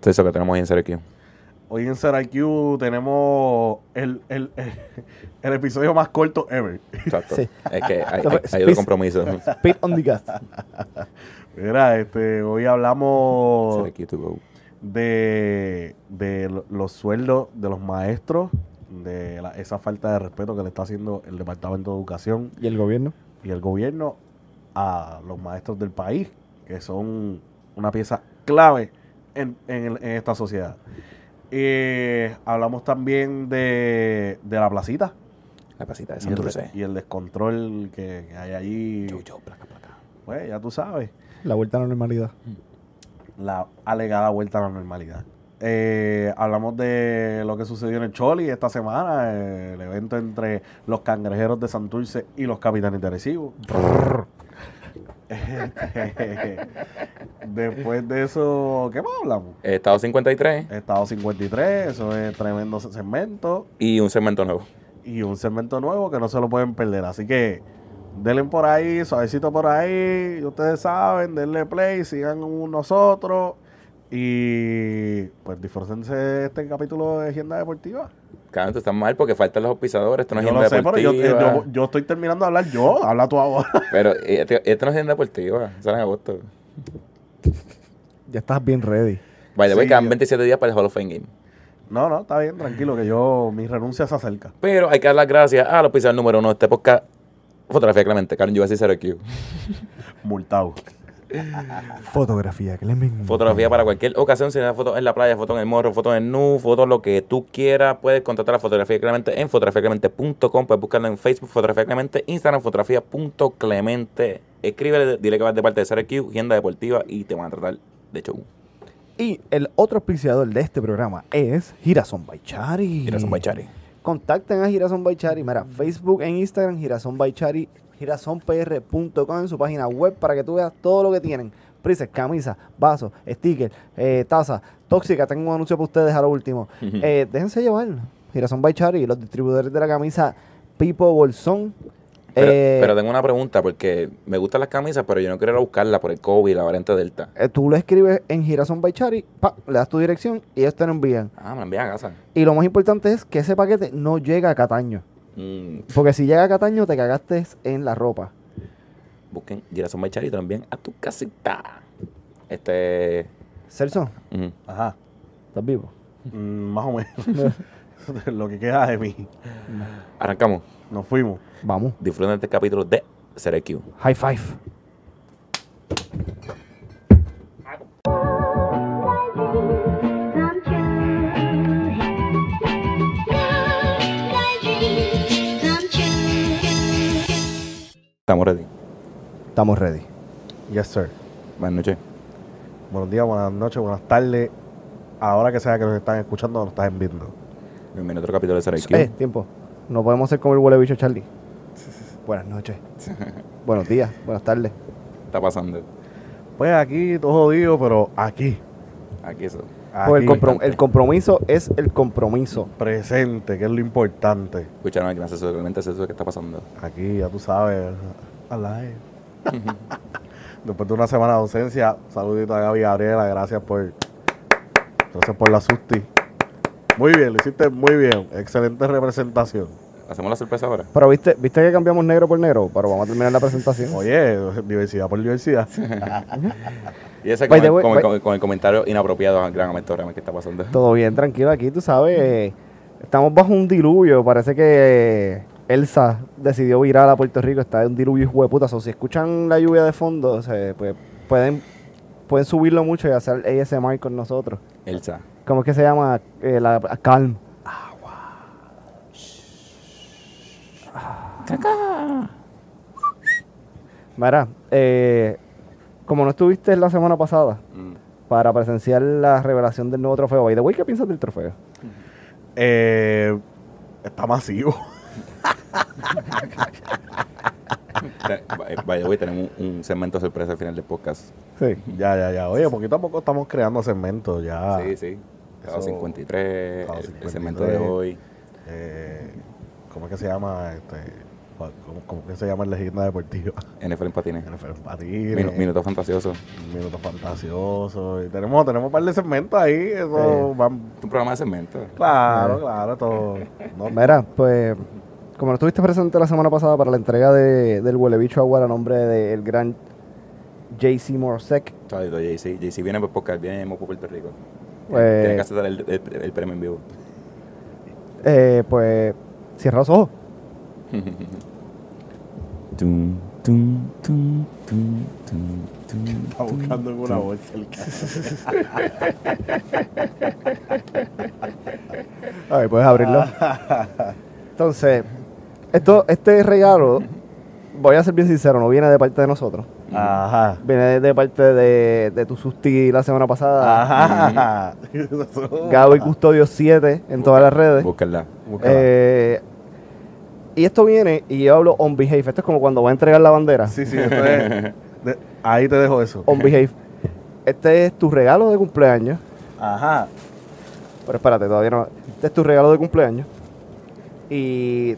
Es eso que tenemos ahí en Serio Hoy en SerIQ tenemos el, el, el, el episodio más corto ever. Exacto. Sí. Es que hay, hay, hay otro compromiso. Speed on the gas. Mira, este, hoy hablamos Serio to go. de, de lo- los sueldos de los maestros, de la- esa falta de respeto que le está haciendo el Departamento de Educación ¿Y el gobierno? y el gobierno a los maestros del país, que son una pieza clave en, en el- en esta sociedad. Eh, hablamos también de, de la placita La pasita de y el, Santurce. y el descontrol que, que hay allí. Yo, yo, placa, placa. Pues ya tú sabes, La vuelta a la normalidad. la alegada vuelta a la normalidad. Eh, hablamos de lo que sucedió en el Choli esta semana, eh, el evento entre los cangrejeros de Santurce y los capitanes de Arecibo. Este, Después de eso, ¿qué más hablamos? Estado 53 Estado 53, eso es tremendo segmento y un segmento nuevo. y un segmento nuevo que no se lo pueden perder. Así que denle por ahí, suavecito por ahí, ustedes saben, denle play, sigan con nosotros y pues disfrútense de este capítulo de Agenda Deportiva. Claro, tú estás mal porque faltan los auspiciadores. Esto no es yo agenda lo sé, pero yo, deportiva. yo, yo estoy terminando de hablar yo, habla tú ahora. Pero este, este no es agenda deportiva. Eso era en agosto. Ya estás bien ready. Way, Sí, quedan yo- 27 días para el Hall of Fame Game. No, no, está bien, tranquilo, que yo, mi renuncia se acerca. Pero hay que dar las gracias a los pisadores número uno de este podcast. Fotografía Clemente, Karen USC Zero Q. Multado. Fotografía, Clemen. Fotografía para cualquier ocasión, si fotos en la playa, fotos en el morro, fotos en nu, fotos lo que tú quieras, puedes contratar a Fotografía Clemente en fotografiaclemente.com, puedes buscarlo en Facebook, Fotografía Clemente, Instagram, fotografía.clemente. Escríbele, dile que vas de parte de Q, agenda deportiva y te van a tratar de show. Y el otro auspiciador de este programa es Girasón Baichari. Girasón Baichari. Contacten a Girasón Baichari. Mira, Facebook e Instagram, Girasón Baichari, girasonpr.com en su página web para que tú veas todo lo que tienen. Prises, camisas, vasos, stickers, eh, tazas, tóxica. Tengo un anuncio para ustedes a lo último. Eh, déjense llevar. Girasón Baichari, los distribuidores de la camisa Pipo Bolsón. Pero, Eh, pero tengo una pregunta, porque me gustan las camisas, pero yo no quiero ir a buscarla por el COVID, la variante Delta. eh, tú lo escribes en Girasón Baichari, pa, le das tu dirección y ellos te lo envían. Ah, me la envían a casa. Y lo más importante es que ese paquete no llega a Cataño. Mm, Porque si llega a Cataño, te cagaste en la ropa. busquen Girasón lo envían a tu casita. Este. Celso. Ajá. ¿estás vivo? Mm, más o menos. Lo que queda de mí. Arrancamos. Nos fuimos. Vamos. Disfruten de este capítulo de Q. High five. Estamos ready. Estamos ready. Yes, sir. Buenas noches. Buenos días, buenas noches, buenas tardes. Ahora que sea que nos están escuchando, nos están viendo. Bienvenido a otro capítulo de Q. Eh, tiempo. No podemos ser como el huele bicho Charlie. Buenas noches. Buenos días. Buenas tardes. está pasando? Pues aquí, todo jodido, pero aquí. Aquí eso. Pues el, aquí, comprom- el compromiso es el compromiso. presente, que es lo importante. Escucharon aquí, no sé realmente es eso que está pasando. Aquí, ya tú sabes, alive. Después de una semana de ausencia, saludito a Gaby Gabriela, gracias por, gracias por la susti. Muy bien, lo hiciste muy bien, excelente representación. ¿Hacemos la sorpresa ahora? Pero viste, viste que cambiamos negro por negro. Pero vamos a terminar la presentación. Oye, diversidad por diversidad. Y ese con, el, way, con, el, by- con el- con el comentario inapropiado a Gran Ramos que está pasando. Todo bien, tranquilo aquí, tú sabes. eh, estamos bajo un diluvio. Parece que Elsa decidió virar a Puerto Rico. Está en un diluvio hijo de puta. So, si escuchan la lluvia de fondo, se, pues, pueden, pueden subirlo mucho y hacer ASMR con nosotros. Elsa. ¿Cómo es que se llama? Eh, la calm. Mira, eh, como no estuviste la semana pasada Mm. para presenciar la revelación del nuevo trofeo, by the way, ¿qué piensas del trofeo? Eh, está masivo. By- the way, tenemos un, segmento sorpresa al final del podcast. Sí. Ya, ya, ya. Oye, poquito a poco estamos creando segmentos ya. Sí, sí. Eso- 53, Estado el- el, 53. segmento de hoy. Eh, ¿Cómo es que se llama? Este, ¿Cómo, cómo que se llama en leyenda deportiva? NFL en patines. NFL en patines, Minu- minuto fantasioso. Minuto fantasioso. Y tenemos, tenemos un par de segmentos ahí. Eso van- Es un programa de segmento. Claro, claro, todo. No, Mira, pues, como no estuviste presente la semana pasada para la entrega de, del Huele Bicho Agua a nombre del gran JC Morosek, Saludito, JC. JC viene por podcast, viene por Puerto Rico. Pues- Tiene que aceptar el, el- el premio en vivo. eh, pues, cierra los ojos. Está buscando en una bolsa el A ver, puedes abrirlo. Entonces, esto, este regalo, voy a ser bien sincero, no viene de parte de nosotros. Ajá. Viene de, parte de, de tu susti la semana pasada. Ajá. Gaby Custodio 7 en todas las redes. Búscala. Búscala. Eh, y esto viene, y yo hablo on behave. Esto es como cuando voy a entregar la bandera. Sí, sí, esto es- de- ahí te dejo eso. On behave. Este es tu regalo de cumpleaños. Ajá. Pero espérate, todavía no. Este es tu regalo de cumpleaños. Y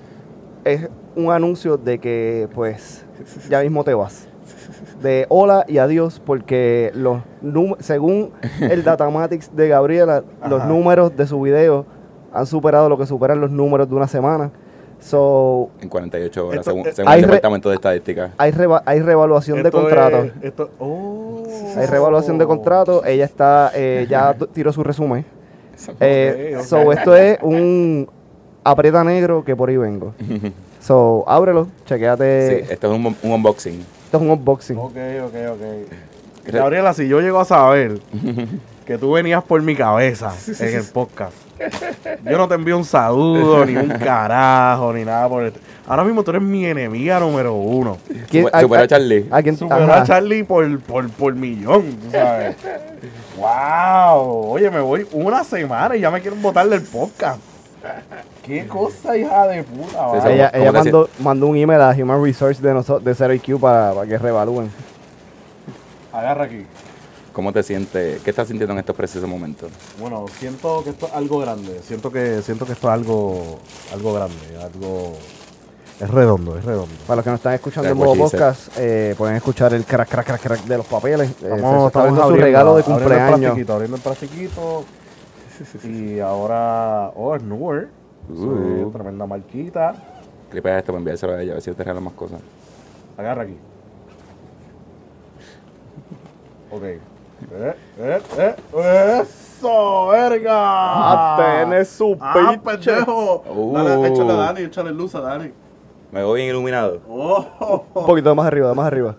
es un anuncio de que, pues, ya mismo te vas. De hola y adiós, porque los según el Datamatics de Gabriela, los números de su video han superado lo que superan los números de una semana. So, En 48 horas, Esto- según, eh, según hay el re- Departamento de Estadística. hay, reva- hay revaluación de Esto contrato. es- esto, oh. Hay revaluación de contrato. Ella está, eh, ya tiró su resumen. Eh. So, esto es un aprieta negro que por ahí vengo. So, ábrelo, chequeate. Sí, esto es un, un unboxing. Esto es un unboxing. Ok, ok, ok. Gabriela, si yo llego a saber que tú venías por mi cabeza en el podcast, yo no te envío un saludo, ni un carajo, ni nada por el... Ahora mismo tú eres mi enemiga número uno. ¿Quién- Super- Superó a Charlie. a quién- Superó ajá. a Charlie por, por, por millón, tú sabes. ¡Wow! Oye, me voy una semana y ya me quieren botar del podcast. ¡Qué cosa, hija de puta! Vale. Ella, ¿Cómo ella mandó, mandó un email a Human Resource de, nosotros de 0IQ para, para que revalúen. Agarra aquí. ¿Cómo te sientes? ¿Qué estás sintiendo en estos precisos momentos? Bueno, siento que esto es algo grande. Siento que siento que esto es algo algo grande, algo es redondo, es redondo. Para los que nos están escuchando en modo podcast, eh, pueden escuchar el crack, crack, crack, crack de los papeles. Eh, Estamos, abriendo su abriendo- regalo de cumpleaños. abriendo el plastiquito. Y ahora, oh, es Newer. Sí, Uh. tremenda marquita. Clipea esto para enviárselo a ella, a ver si te regalan más cosas. Agarra aquí. Ok. Eh, eh, eh. ¡Eso, verga! Ah, tiene su ¡Ah, pinche. pendejo! Uh. Dale, échale a Dani, échale luz a Dani. Me veo bien iluminado. Oh. Un poquito más arriba, más arriba.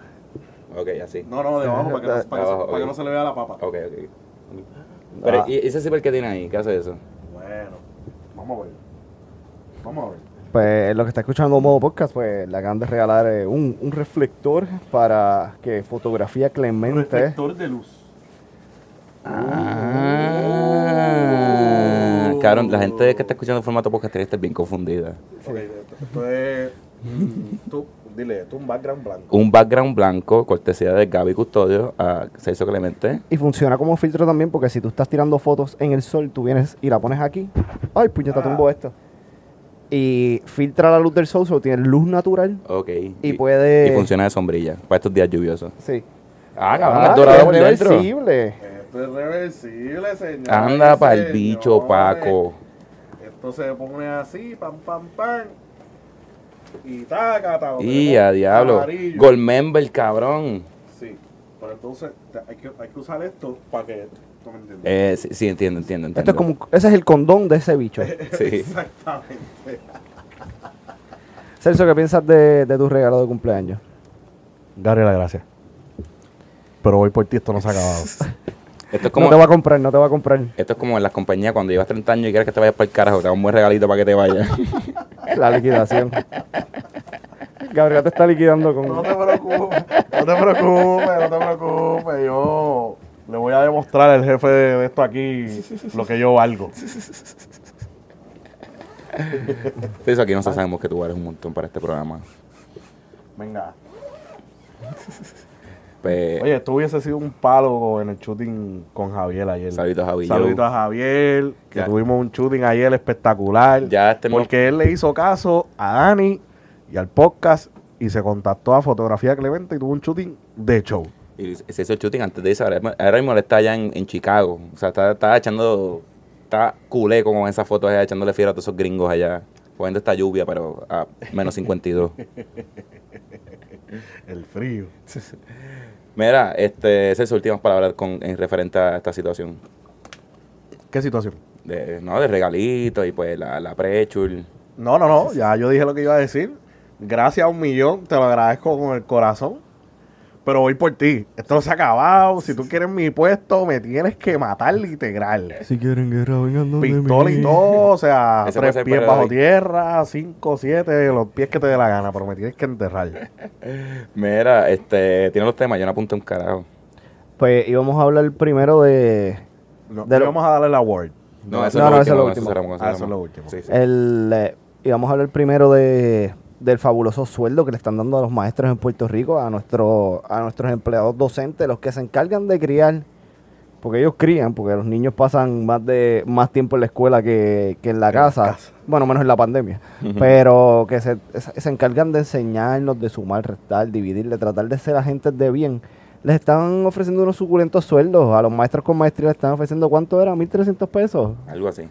Ok, así. No, no, de abajo, para que, no, para que, se- Abajo, para que no se le vea la papa. Ok, ok. Pero, Ah. ¿y ese zipper que tiene ahí? ¿Qué hace eso? Bueno, vamos a ver. Vamos a ver. Pues lo que está escuchando en modo podcast, pues le acaban de regalar eh, un, un reflector para que fotografía Clemente. Reflector de luz. Ah, cabrón, la gente que está escuchando el formato podcast está bien confundida. Ok, esto es. mm, tú, dile, esto es un background blanco. Un background blanco, cortesía de Gaby Custodio a Celso Clemente. Y funciona como filtro también porque si tú estás tirando fotos en el sol, tú vienes y la pones aquí. Ay, puñeta, tumbo esto. Y filtra la luz del sol, solo tiene luz natural. Ok. Y puede- Y funciona de sombrilla para estos días lluviosos. Sí. Ah, cabrón, Ah, es dorado es por dentro. Esto es reversible, señor. Anda para el bicho, Paco. Esto se pone así, pam, pam, pam. Y taca, taca. Y a diablo. Gold member, cabrón. Sí. Pero entonces hay que, hay que usar esto para que. ¿Tú me entiendes? Eh, sí, sí, entiendo, entiendo, entiendo. Esto es como, ese es el condón de ese bicho. Sí. Exactamente. Celso, ¿qué piensas de, de tu regalo de cumpleaños? Gabriela, gracias. Pero voy por ti, esto no se ha acabado. Esto es como, No te va a comprar, no te va a comprar. esto es como en las compañías cuando llevas 30 años y quieres que te vayas para el carajo, te da un buen regalito para que te vayas. La liquidación. Gabriel te está liquidando con... No te preocupes, no te preocupes, no te preocupes. Yo le voy a demostrar al jefe de, esto aquí lo que yo valgo. Eso aquí no sabemos que tú eres un montón para este programa. Venga. Pues, Oye, esto hubiese sido un palo en el shooting con Javier ayer. Saluditos a Javi. Saluditos a Javier, que Ya. tuvimos un shooting ayer espectacular. Ya este porque él le hizo caso a Dani y al podcast y se contactó a Fotografía Clemente y tuvo un shooting de show. Y se hizo el shooting antes de eso. Ahora, mismo él está allá en, en Chicago. O sea, está, está echando. Está culé con esas fotos allá, echándole fiera a todos esos gringos allá. Poniendo esta lluvia, pero a menos 52. El frío. Mira, este, esas son últimas palabras con, en referente a esta situación. ¿Qué situación? De, no, de regalitos y pues la, la prechul. No, no, no, ya yo dije lo que iba a decir. Gracias a un millón, te lo agradezco con el corazón. Pero voy por ti. Esto no se ha acabado. Si tú quieres mi puesto, me tienes que matar literal. Si quieren guerra, vengan donde Pistola y todo, o sea, Ese tres pies bajo tierra, cinco, siete, los pies que te dé la gana, pero me tienes que enterrar. Mira, este, tiene los temas, yo no apunté un carajo. Pues íbamos a hablar primero de No, De lo- vamos a darle el award. No, eso No, es no, lo eso es lo último. último. Ah, eso es lo último. Sí, sí. el eh, íbamos a hablar primero de del fabuloso sueldo que le están dando a los maestros en Puerto Rico, a nuestro, a nuestros empleados docentes, los que se encargan de criar, porque ellos crían, porque los niños pasan más de más tiempo en la escuela que, que en la casa, casa. bueno, menos en la pandemia, pero que se, se se encargan de enseñarnos, de sumar, restar, dividir, de tratar de ser agentes de bien. Les están ofreciendo unos suculentos sueldos. A los maestros con maestría les están ofreciendo, ¿cuánto era? ¿1.300 pesos? Algo así.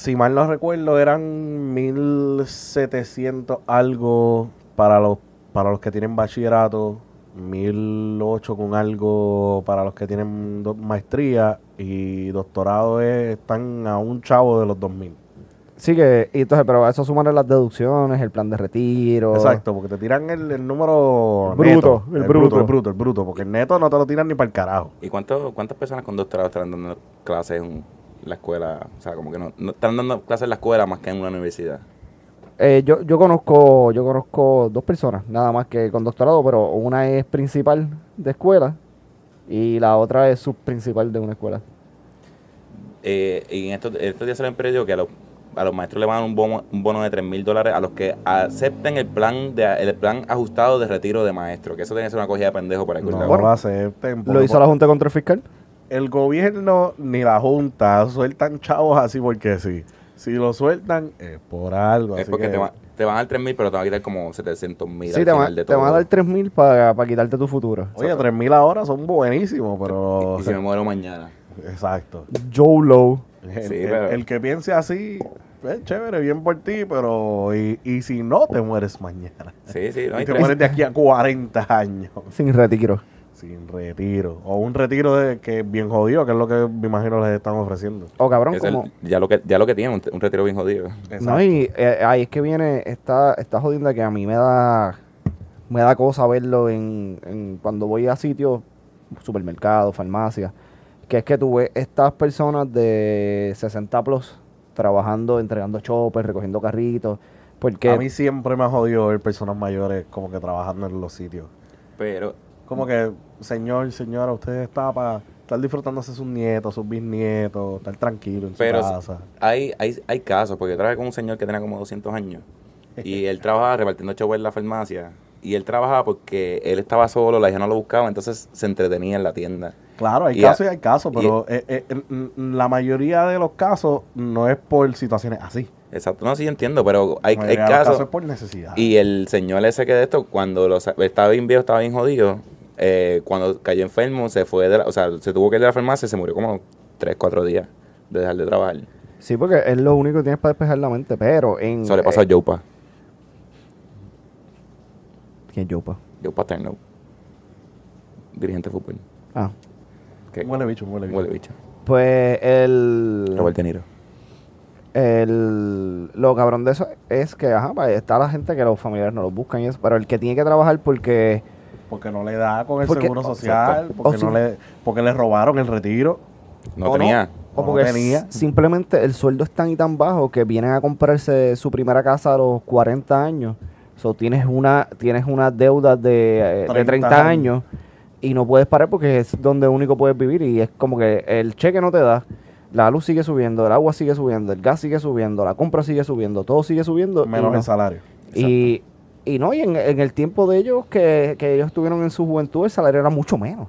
Si mal no recuerdo, eran 1700 algo para los para los que tienen bachillerato, 1008 con algo para los que tienen maestría y doctorado es- están a un chavo de los 2000. Sí, que, y entonces, pero a eso sumarle las deducciones, el plan de retiro. Exacto, porque te tiran el, el número Bruto, neto, el el bruto. bruto, el bruto, el bruto, porque el neto no te lo tiran ni para el carajo. ¿Y cuánto, cuántas personas con doctorado están dando clases en la escuela? O sea, como que no, no están dando clases en la escuela más que en una universidad. Eh, yo, yo conozco, yo conozco dos personas, nada más que con doctorado, pero una es principal de escuela y la otra es subprincipal de una escuela. Eh, y en estos, estos días se le han perdido que a los, a los maestros le van a dar un bono, un bono de 3 mil dólares a los que acepten el plan de el plan ajustado de retiro de maestro. Que eso tiene que ser una cogida de pendejo para el No curso. lo acepten. ¿Lo hizo la Junta Contra el Fiscal? El gobierno ni la junta sueltan chavos así porque sí. Si lo sueltan es por algo. Es así porque que- te, va- te van a dar 3 mil, pero te van a quitar como 700 mil Sí, al te, va- final de te todo. van a dar 3 mil para quitarte tu futuro. Oye, 3000 ahora son buenísimos, pero. Y si me muero mañana. Exacto. Joe Low. El, Sí, pero- el que piense así, es chévere, bien por ti, pero. Y, y si no, te mueres mañana. Sí, sí. no, Y y te tres- mueres de aquí a 40 años. Sin retiro. Sin retiro. O un retiro de que bien jodido, que es lo que me imagino les están ofreciendo. O cabrón, es el- como... ya, lo que, ya lo que tiene, un, un retiro bien jodido. No, y eh, ahí es que viene esta, esta jodienda que a mí me da me da cosa verlo en, en cuando voy a sitios, supermercados, farmacias, que es que tú ves estas personas de 60 plus trabajando, entregando choppers, recogiendo carritos, porque A mí siempre me ha jodido ver personas mayores como que trabajando en los sitios. Pero Como que, señor, señora, usted está para estar disfrutándose sus nietos, sus bisnietos, estar tranquilo en su casa. hay, hay, hay casos, porque yo trabajé con un señor que tenía como 200 años y él trabajaba repartiendo show en la farmacia y él trabajaba porque él estaba solo, la hija no lo buscaba, entonces se entretenía en la tienda. Claro, hay Y casos y hay casos, pero eh, eh, en- en la mayoría de los casos no es por situaciones así. Exacto, no, sí entiendo, pero hay, hay casos es por necesidad. y el señor ese que de esto, cuando lo, estaba bien viejo, estaba bien jodido, eh, cuando cayó enfermo, se fue de la, o sea, se tuvo que ir de la farmacia y se murió como 3, 4 días de dejar de trabajar. sí, porque es lo único que tienes para despejar la mente, pero en... Eso le pasó eh, a Jopa, ¿Quién es Yopa? Jopa Terno, dirigente de fútbol. Ah, que Huele bicho, huele bicho. huele bicho. pues el... Robert De Niro. El, lo cabrón de eso es que ajá, pa- está la gente que los familiares no los buscan y eso, pero el que tiene que trabajar porque Porque no le da con el Porque- seguro social, porque, O no si- le, porque le robaron el retiro. No o tenía. o no porque tenía. simplemente el sueldo es tan y tan bajo que vienen a comprarse su primera casa a los 40 años. So, tienes una tienes una deuda de, eh, de 30 30 años y no puedes parar porque es donde único puedes vivir y es como que el cheque no te da, la luz sigue subiendo, el agua sigue subiendo, el gas sigue subiendo, la compra sigue subiendo, todo sigue subiendo. y Menos no. el salario. Y, y no, y en, en el tiempo de ellos que, que ellos tuvieron en su juventud, el salario era mucho menos.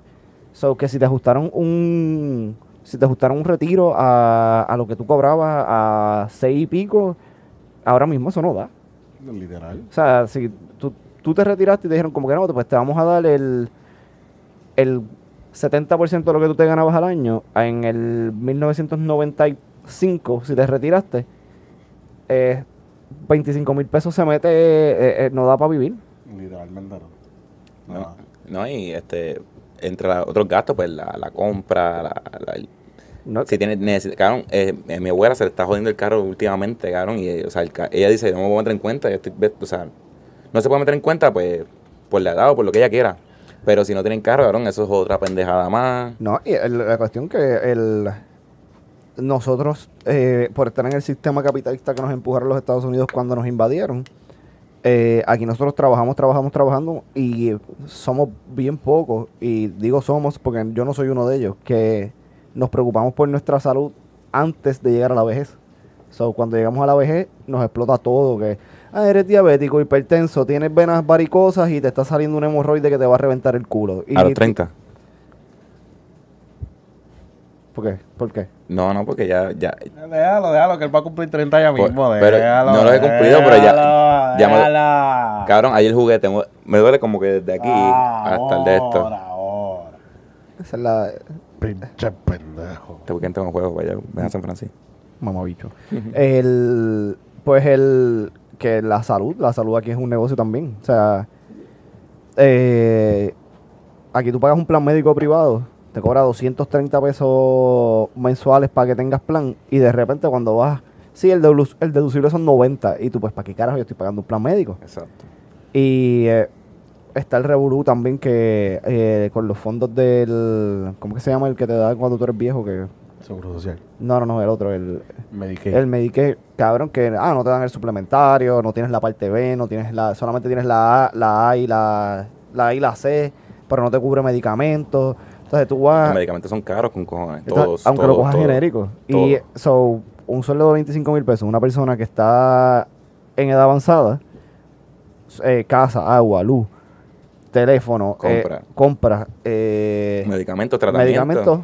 So que si te ajustaron un si te ajustaron un retiro a, a lo que tú cobrabas a seis y pico, ahora mismo eso no da. Literal. O sea, si tú, tú te retiraste y te dijeron como que no, pues te vamos a dar el, el 70% de lo que tú te ganabas al año, en el 1995, si te retiraste, eh, 25 mil pesos se mete, eh, eh, no da para vivir. Literalmente no. No, y este, entre la- otros gastos, pues la, la compra, la, la- el- No, si tiene, necesita, cabrón, eh, eh, mi abuela se le está jodiendo el carro últimamente, cabrón, y o sea, el ella dice, no me voy a meter en cuenta, yo estoy, o sea, no se puede meter en cuenta, pues, por la edad o por lo que ella quiera. Pero si no tienen carro, cabrón, eso es otra pendejada más. No, y el- la cuestión que el nosotros, eh, por estar en el sistema capitalista que nos empujaron los Estados Unidos cuando nos invadieron, eh, aquí nosotros trabajamos, trabajamos, trabajando y somos bien pocos, y digo somos porque yo no soy uno de ellos, que nos preocupamos por nuestra salud antes de llegar a la vejez. So, cuando llegamos a la vejez nos explota todo, que ah, eres diabético, hipertenso, tienes venas varicosas y te está saliendo un hemorroide que te va a reventar el culo. A los ni- 30. ¿Por qué? ¿Por qué? No, no, porque ya, ya, Déjalo, déjalo, que él va a cumplir 30 ya Pues, mismo. pero déjalo, no lo he cumplido, pero ya- déjalo, ya me- déjalo. cabrón, ayer jugué, tengo, me duele como que desde aquí Ah, hasta el de esto. Ahora, ahora. Esa es la Pinche pendejo. Este weekend tengo juego para allá, ven a San Francisco. mamabicho. el, pues el que la salud, la salud aquí es un negocio también. O sea, eh, aquí tú pagas un plan médico privado, te cobra 230 pesos mensuales para que tengas plan y de repente cuando vas, sí, el, dedu- el deducible son 90 y tú pues, ¿para qué carajo yo estoy pagando un plan médico? Exacto. Y eh, está el Revolú también que eh, con los fondos del, ¿cómo que se llama el que te da cuando tú eres viejo? que Seguro social. No, no, no, el otro, el, Medicaid. el Medicaid, cabrón, que ah, no te dan el suplementario, no tienes la parte B, no tienes la, solamente tienes la A, la A y la, la A y la C, pero no te cubre medicamentos. Entonces tú vas, Los medicamentos son caros con cojones, entonces, todos. aunque lo todos, cojas todos. genérico. Y so, un sueldo de 25 mil pesos, una persona que está en edad avanzada, eh, casa, agua, luz, teléfono, eh, Compra. compra, eh, Medicamentos, tratamientos. medicamentos.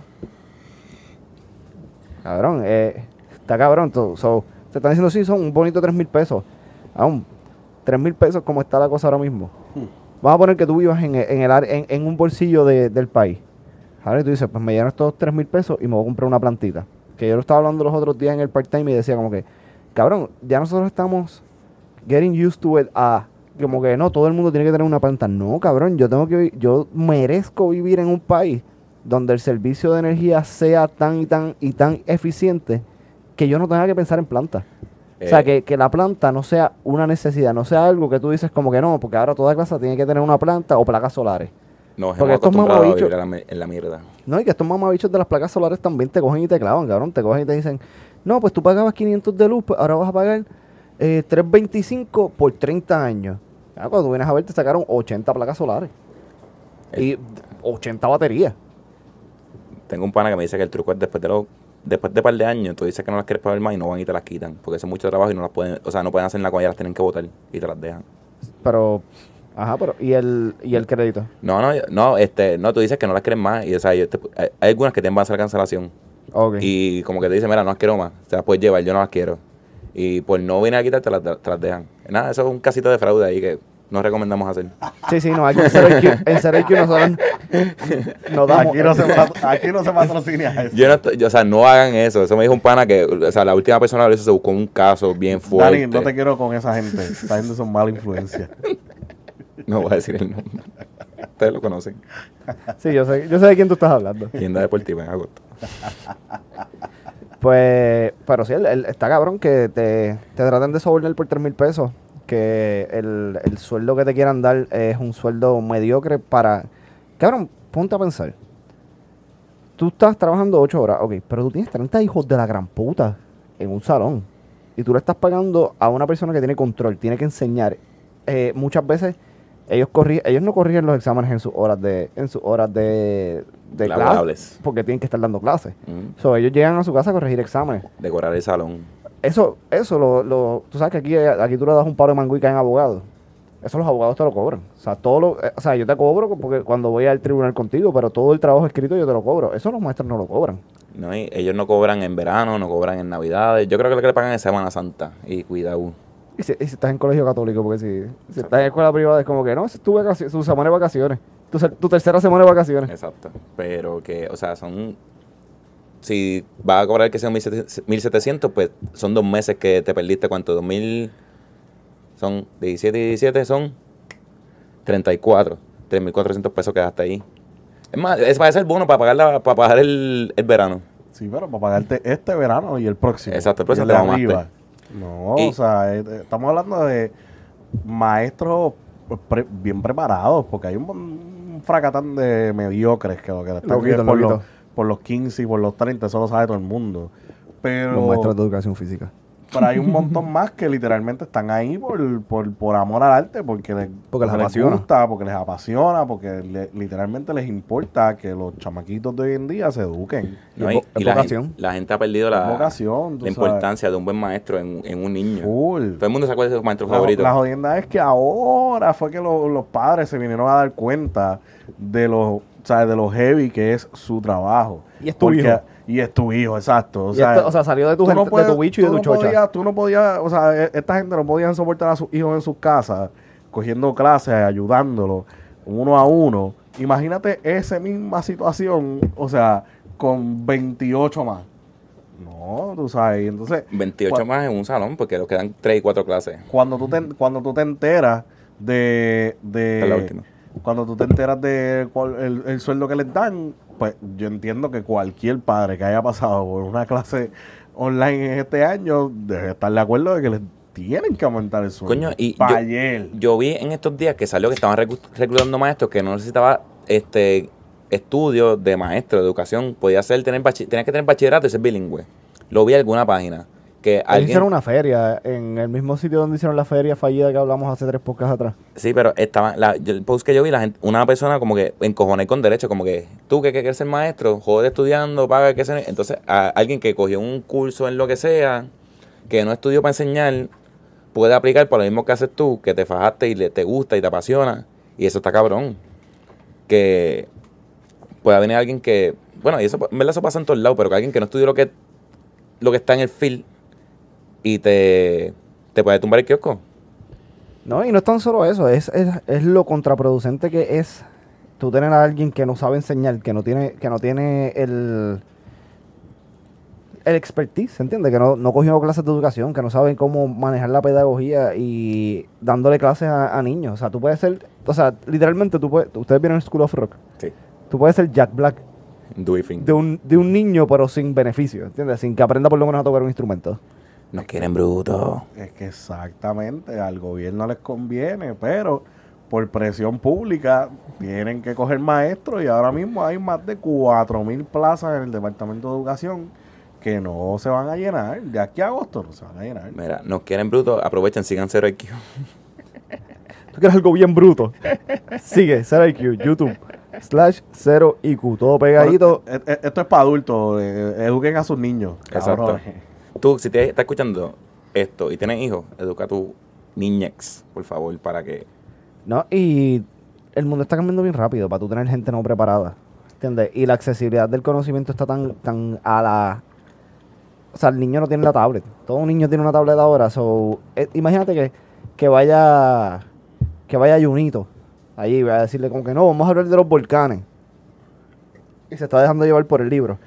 Cabrón, eh, está cabrón. todo. So, te están diciendo, sí, son un bonito 3 mil pesos. Aún, 3 mil pesos como está la cosa ahora mismo. Vamos a poner que tú vivas en, en el, en, en un bolsillo de- del país. Ahora tú dices, pues me lleno estos 3 mil pesos y me voy a comprar una plantita. Que yo lo estaba hablando los otros días en el part-time y decía como que, cabrón, ya nosotros estamos getting used to it a como que no, todo el mundo tiene que tener una planta. No, cabrón, yo tengo que yo merezco vivir en un país donde el servicio de energía sea tan y tan y tan eficiente que yo no tenga que pensar en planta. o sea, Eh, que, que la planta no sea una necesidad, no sea algo que tú dices como que no, porque ahora toda casa tiene que tener una planta o placas solares. Nos porque estos mamabichos- en la, en la mierda. No, y que estos mamabichos de las placas solares también te cogen y te clavan, cabrón. Te cogen y te dicen, no, pues tú pagabas 500 de luz, pues ahora vas a pagar eh, 325 por 30 años. Ah, cuando tú vienes a ver, te sacaron 80 placas solares. Y 80 baterías. Tengo un pana que me dice que el truco es después de los después de un par de años, tú dices que no las quieres pagar más y no van y te las quitan. Porque es mucho trabajo y no las pueden, o sea, no pueden hacer nada con ellas, las tienen que votar y te las dejan. Pero, ajá, pero, ¿y el, y el crédito? No, no, no, este, no, tú dices que no las quieres más y o sea, yo te- hay, hay algunas que te van a hacer cancelación Ok. y como que te dicen, mira, no las quiero más, te las puedes llevar, yo no las quiero. Y por no venir a quitarte las, te las dejan. Nada, eso es un casito de fraude ahí que no recomendamos hacer. Sí, sí, no, aquí en en nosotros nos damos... Aquí no, se, aquí no se patrocina eso. Yo no estoy- yo, o sea, no hagan eso. Eso me dijo un pana que, o sea, la última persona que lo hizo se buscó un caso bien fuerte. Dani, no te quiero con esa gente. Esa gente son mala influencia. No voy a decir el nombre. Ustedes lo conocen. Sí, yo sé, yo sé de quién tú estás hablando. Tienda deportiva en agosto. Pues, pero sí, el- el- está cabrón que te, te traten de sobornar por 3 mil pesos. Que el, el sueldo que te quieran dar es un sueldo mediocre para... Cabrón, ponte a pensar. Tú estás trabajando 8 horas, ok, pero tú tienes 30 hijos de la gran puta en un salón. Y tú le estás pagando a una persona que tiene control, tiene que enseñar. Eh, muchas veces ellos corri ellos no corrigen los exámenes en sus horas de en sus horas de, de clase Laborables. porque tienen que estar dando clases. Mm. So, ellos llegan a su casa a corregir exámenes. Decorar el salón. Eso, eso lo, lo, tú sabes que aquí, aquí tú le das un paro de mango y caen abogados. Eso los abogados te lo cobran. O sea, todo lo, eh, o sea, yo te cobro porque cuando voy al tribunal contigo, pero todo el trabajo escrito yo te lo cobro. Eso los maestros no lo cobran. ¿no? Y ellos no cobran en verano, no cobran en navidades. Yo creo que lo que le pagan es Semana Santa. Y cuidado. Y si, y si estás en colegio católico, porque si, si estás en escuela privada es como que no, es tu, su semana de vacaciones. Tu, tu tercera semana de vacaciones. Exacto. Pero que, o sea, son. Si vas a cobrar que sean 1700, pues son dos meses que te perdiste. ¿Cuánto? 2000. Son 17 y 17, son 34. 3.400 pesos que hasta ahí. Es más, es para ser bono para pagar, la- para pagar el, el verano. Sí, pero para pagarte este verano y el próximo. Exacto, el próximo Y de te mamaste. arriba. No, Y- o sea, eh, eh, estamos hablando de maestros pre- bien preparados, porque hay un, un fracatán de mediocres que lo que están Loquito, por, loquito. los, por los 15 y por los 30, eso lo sabe todo el mundo. Pero, Los maestros de educación física. Pero hay un montón más que literalmente están ahí por, por, por amor al arte, porque les, Porque les apasiona. gusta, porque les apasiona, porque le- literalmente les importa que los chamaquitos de hoy en día se eduquen. Y, la, gente, la gente ha perdido la, vocación, la sabes. importancia de un buen maestro en, en un niño. Full. Todo el mundo se acuerda de su maestro La, favorito. la jodienda es que ahora fue que lo- los padres se vinieron a dar cuenta de lo, o sea, de lo heavy que es su trabajo. Y es tu Porque- hijo. Y es tu hijo, exacto. O sea, esto- o sea, salió de tu, no puedes- de tu bicho y de tu no chocha. podías- tú no podías, o sea, e- esta gente no podían soportar a sus hijos en sus casas, cogiendo clases, ayudándolos uno a uno. Imagínate esa misma situación, o sea, con 28 más. No, tú sabes, y entonces... 28 cua- más en un salón porque nos quedan 3 y 4 clases. cuando tú te, cuando tú te enteras de, de la última. Cuando tú te enteras de cuál- el, el sueldo que les dan, pues yo entiendo que cualquier padre que haya pasado por una clase online en este año debe estar de acuerdo de que les tienen que aumentar el sueldo. Coño, y yo- ayer. Yo vi en estos días que salió que estaban reclutando maestros que no necesitaba este estudios de maestro de educación. Podía ser tener bachi- tenía que tener bachillerato y ser bilingüe. Lo vi en alguna página. Que alguien, hicieron una feria en el mismo sitio donde hicieron la feria fallida que hablamos hace tres podcasts atrás. Sí, pero estaba, la, el post que yo vi, la gente, una persona como que encojoné con derecho, como que tú que, quieres ser maestro, jode estudiando, paga que ser. Entonces, a alguien que cogió un curso en lo que sea, que no estudió para enseñar, puede aplicar por lo mismo que haces tú, que te fajaste y le, te gusta y te apasiona. Y eso está cabrón. Que pueda venir alguien que, bueno, y eso en verdad eso pasa en todos lados, pero que alguien que no estudió lo que, lo que está en el field y te, te puede tumbar el kiosco. No, y no es tan solo eso, es, es, es lo contraproducente que es tú tener a alguien que no sabe enseñar, que no tiene, que no tiene el, el expertise, ¿entiendes? Que no, no cogió clases de educación, que no saben cómo manejar la pedagogía y dándole clases a, a niños. O sea, tú puedes ser, o sea, literalmente tú puedes, ustedes vieron School of Rock, Sí. tú puedes ser Jack Black de un, de un niño pero sin beneficio, ¿entiendes? Sin que aprenda por lo menos a tocar un instrumento. Nos quieren bruto. Es que exactamente, al gobierno les conviene, pero por presión pública tienen que coger maestros y ahora mismo hay más de 4.000 plazas en el Departamento de Educación que no se van a llenar. De aquí a agosto no se van a llenar. Mira, nos quieren bruto. Aprovechen, sigan cero IQ. ¿Tú quieres algo bien bruto? Sigue, 0IQ, YouTube, slash 0IQ, todo pegadito. E- e- Esto es para adultos, eh, eduquen a sus niños. Exacto. cabrones. Tú, si te estás escuchando esto y tienes hijos, educa a tu niñex, por favor, para que. No, y el mundo está cambiando bien rápido para tú tener gente no preparada. ¿Entiendes? Y la accesibilidad del conocimiento está tan, tan a la. O sea, el niño no tiene la tablet. Todo un niño tiene una tablet ahora. So, eh, imagínate que, que vaya. Que vaya Junito. Allí va a decirle como que no, vamos a hablar de los volcanes. Y se está dejando llevar por el libro.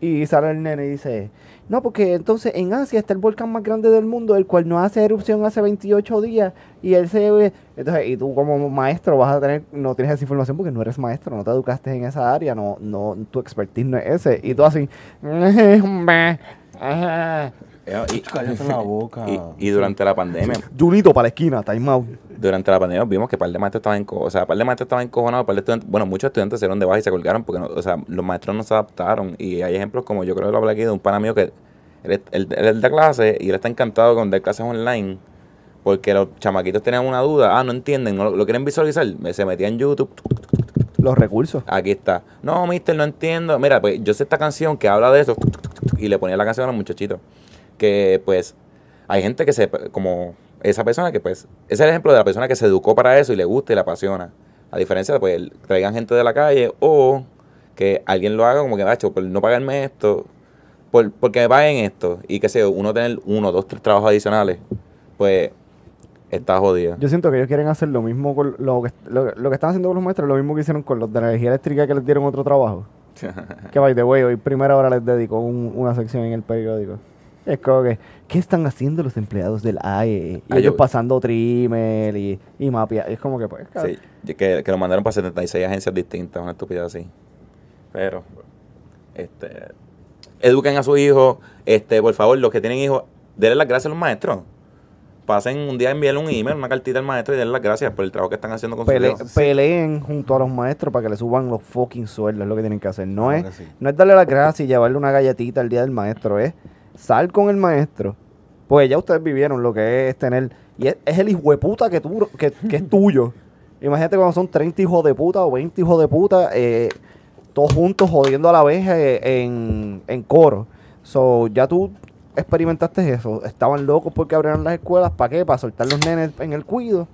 Y sale el nene y dice, no, porque entonces en Asia está el volcán más grande del mundo, el cual no hace erupción hace 28 días. Y él se... Entonces, y tú como maestro vas a tener, no tienes esa información porque no eres maestro, no te educaste en esa área, no, no, tu expertise no es ese. Y tú así... Eh, Y, Cállate la boca. y, y durante la pandemia, Junito para la esquina, time out. durante la pandemia vimos que par de maestros estaban enco- o sea, par de maestros estaban encojonados, par de estudiantes, bueno, muchos estudiantes se dieron de baja y se colgaron porque no- o sea, los maestros no se adaptaron y hay ejemplos como yo creo que lo hablé aquí de un pana mío que él, es- él, él es de clase y él está encantado con dar clases online porque los chamaquitos tenían una duda, ah, no entienden, no lo, lo quieren visualizar, se metía en YouTube, Los recursos. Aquí está. No, mister, no entiendo. Mira, pues yo sé esta canción que habla de eso. Y le ponía la canción a los muchachitos. Que pues hay gente que se, como esa persona que pues, es el ejemplo de la persona que se educó para eso y le gusta y le apasiona. A diferencia de pues traigan gente de la calle o que alguien lo haga como que, macho, por no pagarme esto, por, porque me paguen esto y que sé uno tener uno, dos, tres trabajos adicionales, pues está jodida. Yo siento que ellos quieren hacer lo mismo con lo que, lo, lo que están haciendo con los maestros, lo mismo que hicieron con los de la energía eléctrica que les dieron otro trabajo. que by the way, hoy primera hora les dedico un- una sección en el periódico. Es como que, ¿qué están haciendo los empleados del AE? Y Ah, ellos yo- pasando trimel y, y mapia. Es como que, pues. Sí, que, que lo mandaron para 76 agencias distintas, una estupidez así. Pero, este, eduquen a sus hijos, este, por favor, los que tienen hijos, denle las gracias a los maestros. Pasen un día, envíenle un email, una cartita al maestro y denle las gracias por el trabajo que están haciendo con sus Pele- hijos. Peleen junto a los maestros para que le suban los fucking sueldos, es lo que tienen que hacer. No, Claro es, sí. no es darle las gracias y llevarle una galletita el día del maestro, es sal con el maestro. Pues ya ustedes vivieron lo que es tener. Y es, es el hijo de puta que, tú, que, que es tuyo. Imagínate cuando son 30 hijos de puta o 20 hijos de puta, eh, todos juntos jodiendo a la vez eh, en, en coro. So, ya tú experimentaste eso. Estaban locos porque abrieron las escuelas. ¿Para qué? Para soltar los nenes en el cuido.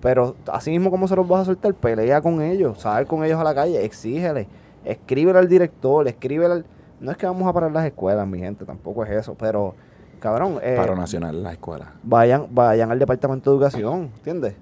Pero así mismo como se los vas a soltar, pelea con ellos, sal con ellos a la calle, exígele, escríbele al director, escríbele al... No es que vamos a parar las escuelas, mi gente, tampoco es eso, pero, cabrón, eh, Paro nacional, la escuela. vayan, vayan al departamento de educación, ¿entiendes?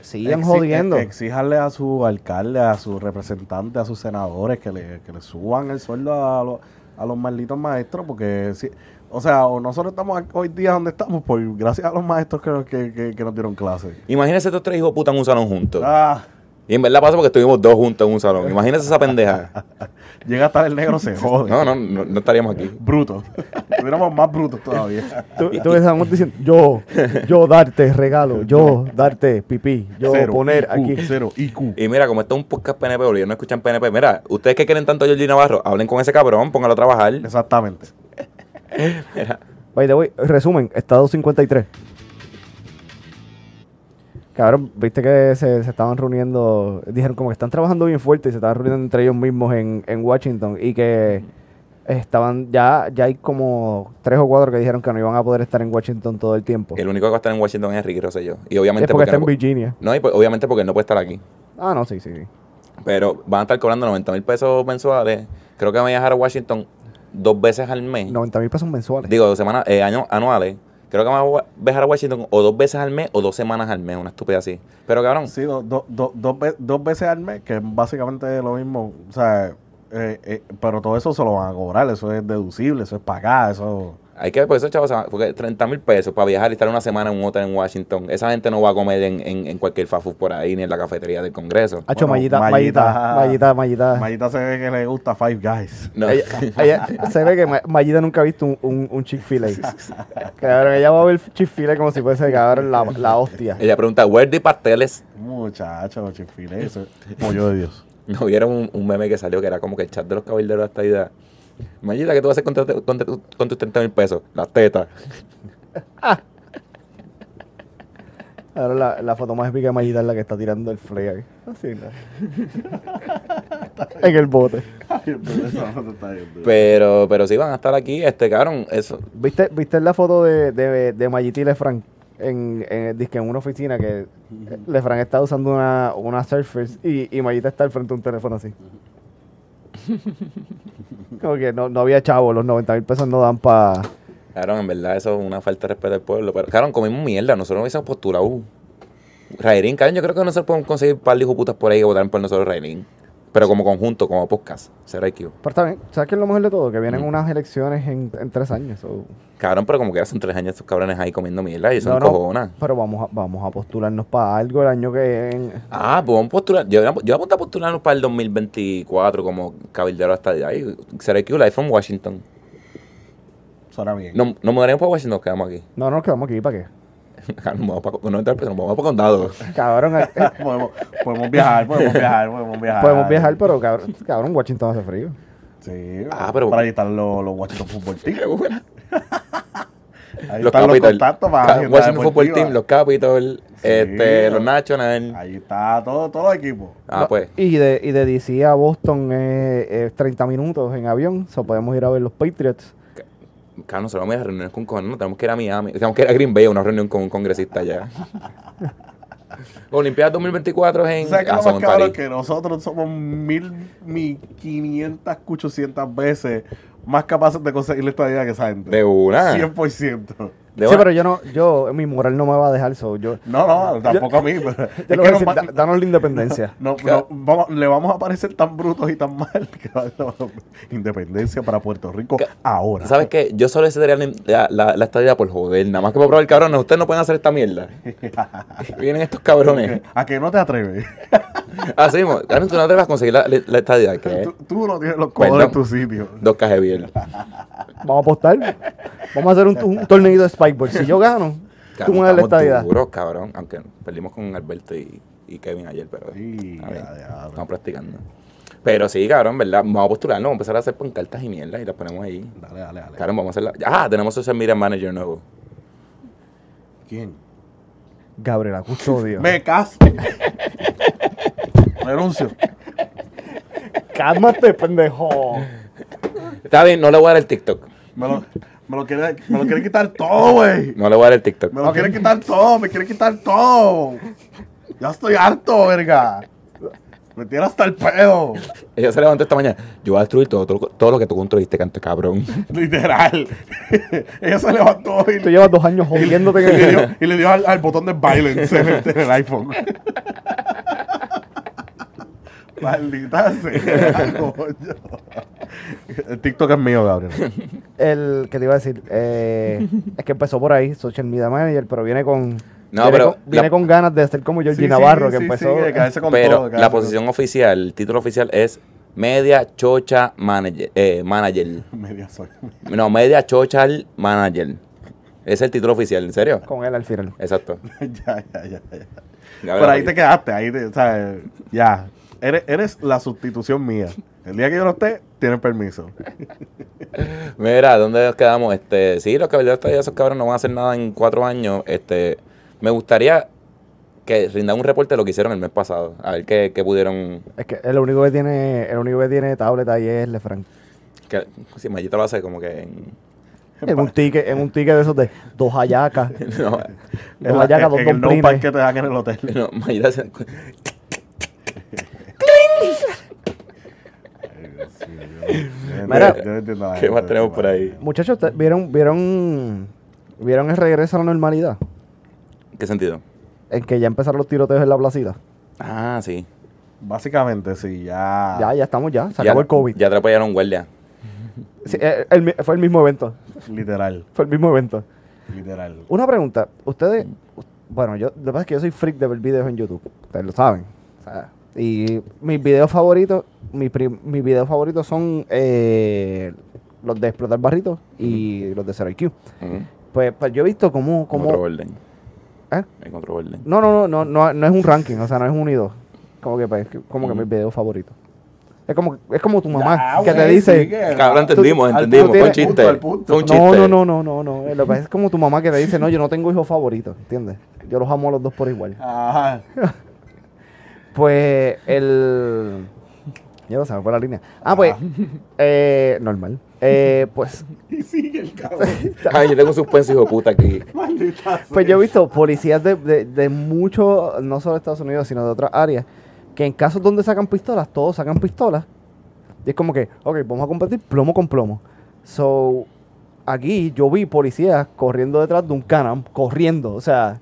Sigan Exi- jodiendo. e- Exíjanle a su alcalde, a sus representantes, a sus senadores que le, que le suban el sueldo a, los- a los malditos maestros, porque si, o sea, o nosotros estamos hoy día donde estamos, por gracias a los maestros que, que, que- que nos dieron clases. Imagínense estos tres hijos putas en un salón juntos. Ah, Y en verdad pasa porque estuvimos dos juntos en un salón. Imagínense esa pendeja. llega hasta el negro, se jode. No, no, no, no estaríamos aquí. Bruto. Estuviéramos más brutos todavía. Tú, tú estamos diciendo, yo, yo darte regalo, yo darte pipí, yo Cero poner IQ, aquí. Cero IQ. Y mira, como esto es un podcast PNP, o no escuchan PNP, mira, ustedes que quieren tanto a Georgie Navarro, hablen con ese cabrón, póngalo a trabajar. Exactamente. By the way, resumen, Estado 53. Cabrón, viste que se, se estaban reuniendo, dijeron como que están trabajando bien fuerte y se estaban reuniendo entre ellos mismos en, en Washington y que estaban, ya, ya hay como tres o cuatro que dijeron que no iban a poder estar en Washington todo el tiempo. El único que va a estar en Washington es Ricky Rosselló. Y obviamente es porque está no, en Virginia. no, y pues, obviamente porque él no puede estar aquí. Ah, no, sí, sí, sí. Pero van a estar cobrando 90 mil pesos mensuales. Creo que van a viajar a Washington dos veces al mes. 90 mil pesos mensuales. Digo, dos semanas, eh, años anuales. Creo que van a wa- viajar a Washington o dos veces al mes o dos semanas al mes, una estupidez así. Pero cabrón, Sí, do- do- do- dos, ve- dos veces al mes, que es básicamente lo mismo. O sea, eh, eh, pero todo eso se lo van a cobrar, eso es deducible, eso es pagar, eso... hay que ver por eso, chavos, porque 30 mil pesos para viajar y estar una semana en un hotel en Washington. Esa gente no va a comer en, en, en cualquier food por ahí ni en la cafetería del Congreso. Hacho, Bueno, Mallita, Mallita- Mallita, Mallita, Mallita. Mayita se ve que le gusta Five Guys. No. Ella, ella- se ve que Ma- Mallita nunca ha visto un, un, un Chick-fil-A. Cabrón, ella va a ver Chick-fil-A como si fuese, cabrón, la, la hostia. Ella pregunta, ¿where the pasteles? Muchacho, es pollo de Dios. ¿No vieron un, un meme que salió que era como que el chat de los caballeros de esta idea? Mayita, ¿qué tú vas a hacer con, tu- con, con tus 30 mil pesos? Las tetas. Ahora la, la foto más épica de Mallita es la que está tirando el. Así, ¿no? en el bote. Pero, pero sí van a estar aquí, este, cabrón, eso. ¿Viste, ¿Viste la foto de, de, de Mayita y Lefran? En, en, en una oficina que Lefran está usando una, una Surface y, y Mayita está al frente de un teléfono así. Como que no, no había chavo, los 90 mil pesos no dan para... Cabrón, en verdad eso es una falta de respeto al pueblo. Pero, cabrón, comimos mierda, nosotros no hubiésemos posturado. Rairín, cabrón, yo creo que nosotros podemos conseguir un par de por ahí que votaran por nosotros Rairín. Pero como conjunto, como podcast. Será IQ. Pero está bien, ¿sabes qué es lo mejor de todo? Que vienen Mm. unas elecciones en, en tres años. so- Cabrón, pero como que hace tres años estos cabrones ahí comiendo mierda y eso No, no, no, cojona. Pero vamos a, vamos a postularnos para algo el año que... en- Ah, pues vamos a postular. Yo, yo voy a apuntar a postularnos para el 2024 como cabildero hasta allá. Y será IQ Live from Washington. Suena bien. No, nos mudaremos para Washington, nos quedamos aquí. No, no, nos quedamos aquí, ¿para qué? Nos vamos para, con 90 pesos, nos vamos para condado. Cabrón, eh, eh, podemos, podemos viajar, podemos viajar, podemos viajar. podemos viajar, pero cabrón, cabrón, Washington hace frío. Sí, Ah, pero- para ahí están los, los Washington Football Team. Ahí los están los Capitol. contactos para Washington Football. Team, los Capitol, este, Sí. los National. Ahí está todo, todos los equipos. Ah, No, pues. Y de, y de DC a Boston es es 30 minutos en avión, so podemos ir a ver los Patriots. Cabrón, nosotros vamos a ir a reuniones con cojones, no tenemos que ir a Miami, tenemos que ir a Green Bay a una reunión con un congresista allá. Olimpiadas 2024 es en, ¿Sabes qué es ah, lo más cabrón? Que nosotros somos mil, mil quinientas, ochocientas veces más capaces de conseguir la estadía que esa gente. De una. 100%. De Sí, pero yo no, yo, mi moral no me va a dejar eso. Yo, No, no, tampoco a mí. Pero es que nos decir, va- da- danos la independencia. no, no, vamos- le vamos a parecer tan brutos y tan mal que va a haber independencia para Puerto Rico Que- ahora. ¿Sabes qué? Yo solo ese la, la, la, la estadía por joder. Nada más que por probar cabrones. Ustedes no pueden hacer esta mierda. Vienen estos cabrones. ¿A que no te atreves? Así mismo. Cabrón, tú no te vas a conseguir la, la estadía. ¿Qué? Tú, tú no tienes los codos Perdón. en tu sitio. Dos cajas de biel. Vamos a apostar. Vamos a hacer un, un torneito de Spikeball. Si yo gano, tú me das la estadidad. duros, cabrón. Aunque perdimos con Alberto y, y Kevin ayer, pero Sí, bien. ya, estamos practicando. Pero sí, cabrón, ¿verdad? Vamos a postularnos, vamos a empezar a hacer pancartas y mierdas y las ponemos ahí. Dale, dale, dale. Cabrón, vamos a hacerla. Ah, tenemos social media manager nuevo. ¿Quién? Gabriela Custodio. Me caso. Renuncio. Cálmate, pendejo. Está bien, no le voy a dar el TikTok. Me lo, me lo quiere, me lo quiere quitar todo, güey. No le voy a dar el TikTok. Me lo quiere quitar todo, me quiere quitar todo. Ya estoy harto, verga. Me tiene hasta el pedo. Ella se levantó esta mañana. Yo voy a destruir todo, todo, todo lo que tú construiste, canto cabrón. Literal. Ella se levantó y, Tú llevas dos años jodiéndote y le en dio, el... y le dio al, al botón de violence en el, en el iPhone. Maldita sea, coño. El TikTok es mío, Gabriel. el que te iba a decir, eh, es que empezó por ahí, Social Media Manager, pero viene con... No, viene pero con, viene la- con ganas de ser como Georgie Sí, Navarro, sí, que sí, empezó... con Pero todo, la posición oficial, el título oficial es Media Chocha Manager. Eh, manager. Media soy. No, Media Chocha Manager. Es el título oficial, ¿en serio? Con él al final. Exacto. ya, ya, ya, ya. Gabriel, Pero ahí te quedaste, ahí te, o sea, ya. Eres, eres la sustitución mía. El día que yo no esté, tienes permiso. Mira, ¿dónde nos quedamos? Este, sí, los caballeros de esos cabrones no van a hacer nada en cuatro años. Este, me gustaría que rindan un reporte de lo que hicieron el mes pasado. A ver qué, qué pudieron. Es que el único que tiene, el único que tiene tablet ahí es Lefranc. Que, si Mayita lo hace como que en. En un ticket, en un ticket de esos de dos hallacas. No, dos En, la- hallacas, en- dos en el no que te dan en el hotel. no Mayita hace- Mira, Yo no entiendo nada. ¿Qué más tenemos por ahí? Muchachos, ¿ustedes ¿vieron, vieron, vieron el regreso a la normalidad? ¿Qué sentido? En que ya empezaron los tiroteos en la placita. Ah, sí. Básicamente, sí, ya. Ya, ya estamos ya. Se ya, acabó el COVID. Ya atropellaron guardia. Sí, eh, el mi- fue el mismo evento. Literal, Fue el mismo evento. literal. Una pregunta. Ustedes, bueno, yo, lo que pasa es que yo soy freak de ver videos en YouTube. Ustedes lo saben. O sea, y mis videos favoritos, mi prim- mis videos favoritos son eh, los de explotar barritos y los de Zero IQ. Ujú. Pues, pues yo he visto cómo, En cómo orden. ¿Eh? Orden. No, no, no, no, no, no es un ranking, o sea, no es un unido. Como que, pues, que- como que mis videos favoritos. Es como, es como tu mamá Ya, que te dice. sigue. Cabrón, Tú- entendimos, entendimos. Fue un chiste. punto, al punto. Fue un chiste. No, no, no, no, no, no. Lo que pasa es como tu mamá que te dice, no, yo no tengo hijos favoritos, ¿entiendes? Yo los amo a los dos por igual. Ajá. Pues el. Ya lo sabes por la línea. Ah, pues. eh, normal. Eh, pues. Y sigue el cabrón. Ay, yo tengo un suspenso hijo de puta aquí. Maldita Pues yo he visto policías de, de, de mucho, no solo de Estados Unidos, sino de otras áreas, que en casos donde sacan pistolas, todos sacan pistolas. Y es como que, ok, vamos a competir plomo con plomo. So, aquí yo vi policías corriendo detrás de un canam, corriendo, o sea,